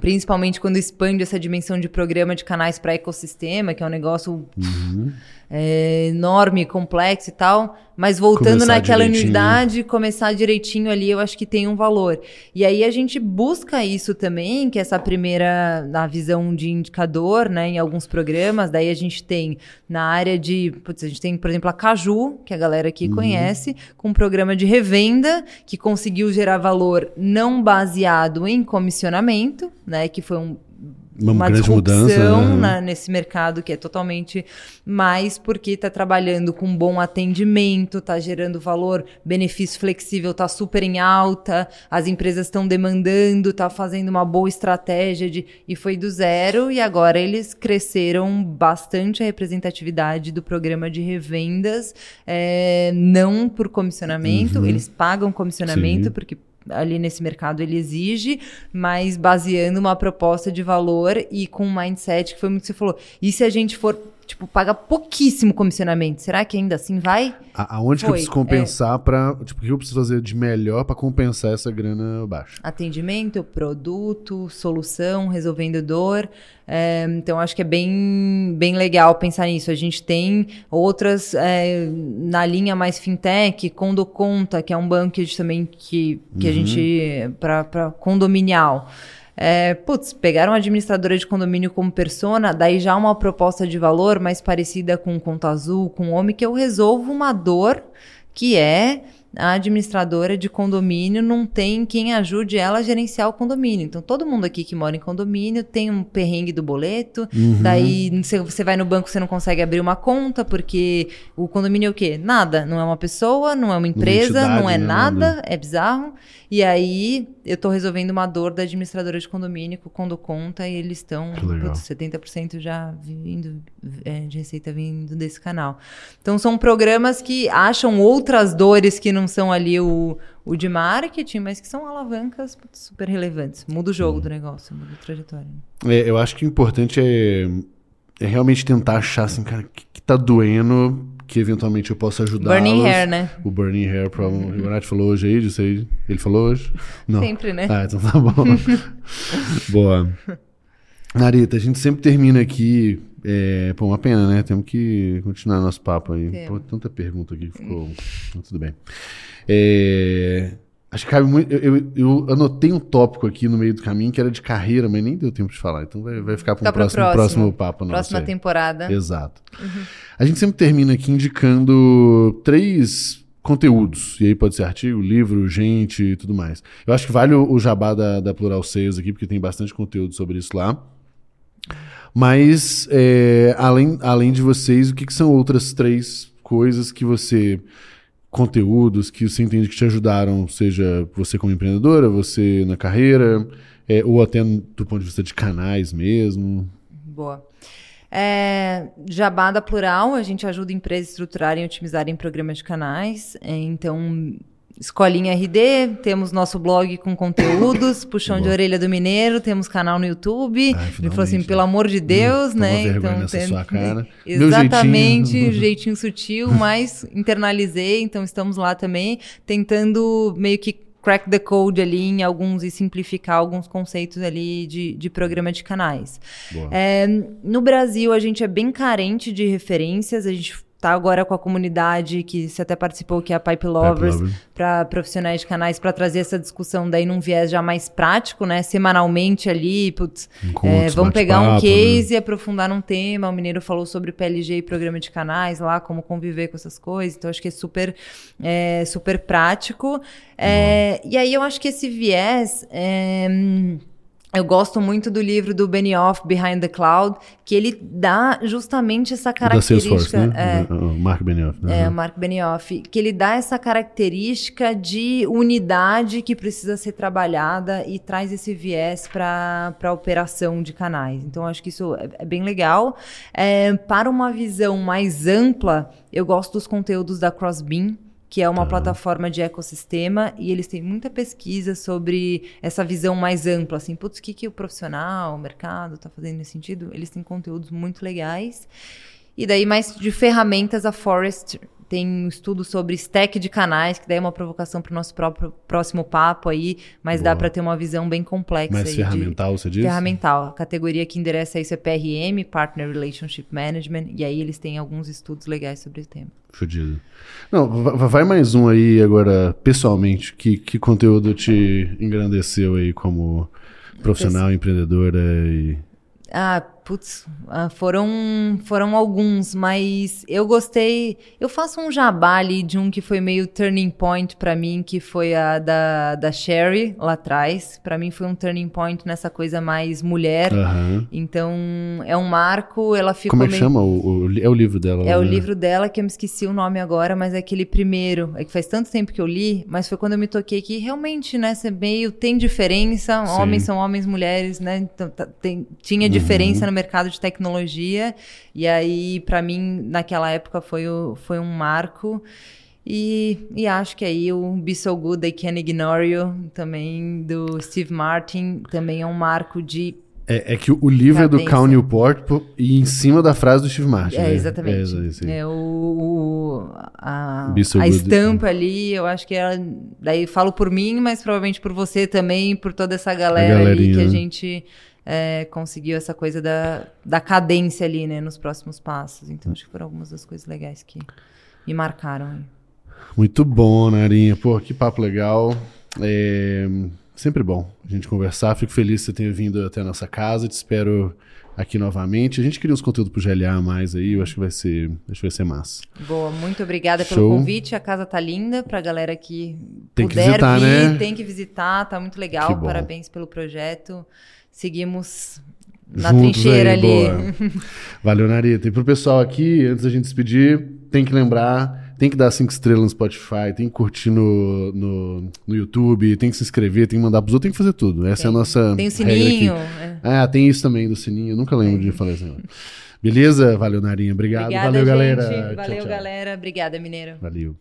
principalmente quando expande essa dimensão de programa de canais para ecossistema, que é um negócio uhum. É, enorme, complexo e tal. Mas voltando começar naquela direitinho. unidade, começar direitinho ali, eu acho que tem um valor. E aí a gente busca isso também, que é essa primeira, na visão de indicador, né, em alguns programas. Daí a gente tem na área de, putz, a gente tem, por exemplo, a Caju, que a galera aqui uhum. conhece, com um programa de revenda que conseguiu gerar valor não baseado em comissionamento, né, que foi um uma, uma grande mudança né? na, nesse mercado que é totalmente mais porque está trabalhando com bom atendimento, está gerando valor, benefício flexível está super em alta, as empresas estão demandando, está fazendo uma boa estratégia de e foi do zero e agora eles cresceram bastante a representatividade do programa de revendas, é, não por comissionamento, uhum. eles pagam comissionamento Sim. porque ali nesse mercado ele exige, mas baseando uma proposta de valor e com um mindset que foi muito que você falou. E se a gente for tipo, paga pouquíssimo comissionamento. Será que ainda assim vai? A, aonde Foi. que eu preciso compensar é. para, tipo, o que eu preciso fazer de melhor para compensar essa grana baixa? Atendimento, produto, solução, resolvendo dor. É, então, acho que é bem, bem legal pensar nisso. A gente tem outras é, na linha mais fintech, Condo Conta, que é um banco também que, que uhum. a gente para condominial. É, putz, pegaram uma administradora de condomínio como persona, daí já uma proposta de valor mais parecida com Conta Azul, com Homem, que eu resolvo uma dor que é a administradora de condomínio não tem quem ajude ela a gerenciar o condomínio. Então, todo mundo aqui que mora em condomínio tem um perrengue do boleto, uhum. daí você vai no banco, você não consegue abrir uma conta, porque o condomínio é o quê? Nada. Não é uma pessoa, não é uma empresa, uma não é nada, nada, é bizarro. E aí, eu estou resolvendo uma dor da administradora de condomínio com Condo Conta e eles estão, 70% já vindo, é, de receita vindo desse canal. Então, são programas que acham outras dores que não são ali o, o de marketing, mas que são alavancas super relevantes. Muda o jogo hum. do negócio, muda a trajetória. É, eu acho que o importante é, é realmente tentar achar, assim, cara, o que, que tá doendo que eventualmente eu possa ajudar. Burning Hair, né? O Burning Hair Problem. Uhum. O Renato falou hoje aí disso aí. Ele falou hoje? Não. Sempre, né? Ah, então tá bom. Boa. Narita, a gente sempre termina aqui. É, pô, uma pena, né? Temos que continuar nosso papo aí. Pô, tanta pergunta aqui que ficou. tudo bem. É, Acho que cabe muito. Eu, eu, eu anotei um tópico aqui no meio do caminho que era de carreira, mas nem deu tempo de falar. Então vai, vai ficar para um próximo, próximo, próximo papo. Próxima nosso temporada. Exato. Uhum. A gente sempre termina aqui indicando três conteúdos. E aí pode ser artigo, livro, gente e tudo mais. Eu acho que vale o, o jabá da, da Plural Sales aqui, porque tem bastante conteúdo sobre isso lá. Mas, é, além, além de vocês, o que, que são outras três coisas que você conteúdos que você entende que te ajudaram, seja você como empreendedora, você na carreira, é, ou até do ponto de vista de canais mesmo? Boa. É, Jabá da Plural, a gente ajuda empresas a estruturarem e otimizarem programas de canais. É, então, Escolinha RD, temos nosso blog com conteúdos, puxão de orelha do Mineiro, temos canal no YouTube. Ai, Ele falou assim, pelo amor de Deus, hum, né? Então, tem... sua cara. Exatamente, jeitinho. jeitinho sutil, mas internalizei, então estamos lá também, tentando meio que crack the code ali em alguns e simplificar alguns conceitos ali de, de programa de canais. É, no Brasil, a gente é bem carente de referências, a gente tá agora com a comunidade que você até participou, que é a Pipe Lovers, para profissionais de canais, para trazer essa discussão daí num viés já mais prático, né? Semanalmente ali, putz, é, vamos pegar um case né? e aprofundar num tema. O Mineiro falou sobre PLG e programa de canais lá, como conviver com essas coisas. Então, acho que é super, é, super prático. É, e aí, eu acho que esse viés... É, eu gosto muito do livro do Benioff, Behind the Cloud, que ele dá justamente essa característica. Da Salesforce, né? é, o Mark Benioff. Né? É, o Mark Benioff. Que ele dá essa característica de unidade que precisa ser trabalhada e traz esse viés para a operação de canais. Então, acho que isso é, é bem legal. É, para uma visão mais ampla, eu gosto dos conteúdos da Crossbeam que é uma plataforma de ecossistema e eles têm muita pesquisa sobre essa visão mais ampla, assim, putz, o que, que o profissional, o mercado está fazendo nesse sentido? Eles têm conteúdos muito legais. E daí, mais de ferramentas, a Forest tem um estudo sobre stack de canais, que daí é uma provocação para o nosso próprio próximo papo aí, mas Boa. dá para ter uma visão bem complexa. Mais ferramental, de, você diz? Ferramental. A categoria que endereça isso é PRM, Partner Relationship Management, e aí eles têm alguns estudos legais sobre o tema. Fudido. Não, vai mais um aí agora, pessoalmente, que, que conteúdo te engrandeceu aí como profissional, empreendedora e... Ah, Putz, ah, foram, foram alguns, mas eu gostei. Eu faço um jabá ali de um que foi meio turning point para mim, que foi a da, da Sherry lá atrás. Para mim foi um turning point nessa coisa mais mulher. Uhum. Então é um marco. Ela ficou. Como é que meio... chama? O, o, é o livro dela. É né? o livro dela que eu me esqueci o nome agora, mas é aquele primeiro. É que faz tanto tempo que eu li, mas foi quando eu me toquei que realmente, né, você meio tem diferença. Sim. Homens são homens, mulheres, né? Então, tá, tem, tinha uhum. diferença no mercado de tecnologia. E aí, para mim, naquela época, foi, o, foi um marco. E, e, acho que aí o Be So Good, I Can't Ignore You, também do Steve Martin, também é um marco de. É, é que o livro cadência. é do Cal Newport e em cima da frase do Steve Martin. É, né? exatamente. É, é o, o, a, so a estampa ali, eu acho que ela. Daí falo por mim, mas provavelmente por você também, por toda essa galera ali que a gente é, conseguiu essa coisa da, da cadência ali, né, nos próximos passos. Então, acho que foram algumas das coisas legais que me marcaram. Muito bom, Narinha. Pô, que papo legal. É sempre bom a gente conversar. Fico feliz que você tenha vindo até a nossa casa. Te espero aqui novamente. A gente queria os conteúdos pro GLA mais aí, eu acho que vai ser, acho que vai ser massa. Boa, muito obrigada Show. pelo convite. A casa tá linda pra galera que tem puder que visitar, vir, né? tem que visitar, tá muito legal. Parabéns pelo projeto seguimos na Juntos trincheira aí, ali. Boa. Valeu, Narita. E pro pessoal aqui, antes da gente despedir, tem que lembrar, tem que dar cinco estrelas no Spotify, tem que curtir no, no, no YouTube, tem que se inscrever, tem que mandar pros outros, tem que fazer tudo. Essa tem. é a nossa. Tem o sininho. É. Ah, tem isso também do sininho. Eu nunca lembro de falar assim. Beleza? Valeu, Narinha. Obrigado. Obrigada, Valeu, gente. galera. Valeu, tchau, tchau. galera. Obrigada, Mineiro. Valeu.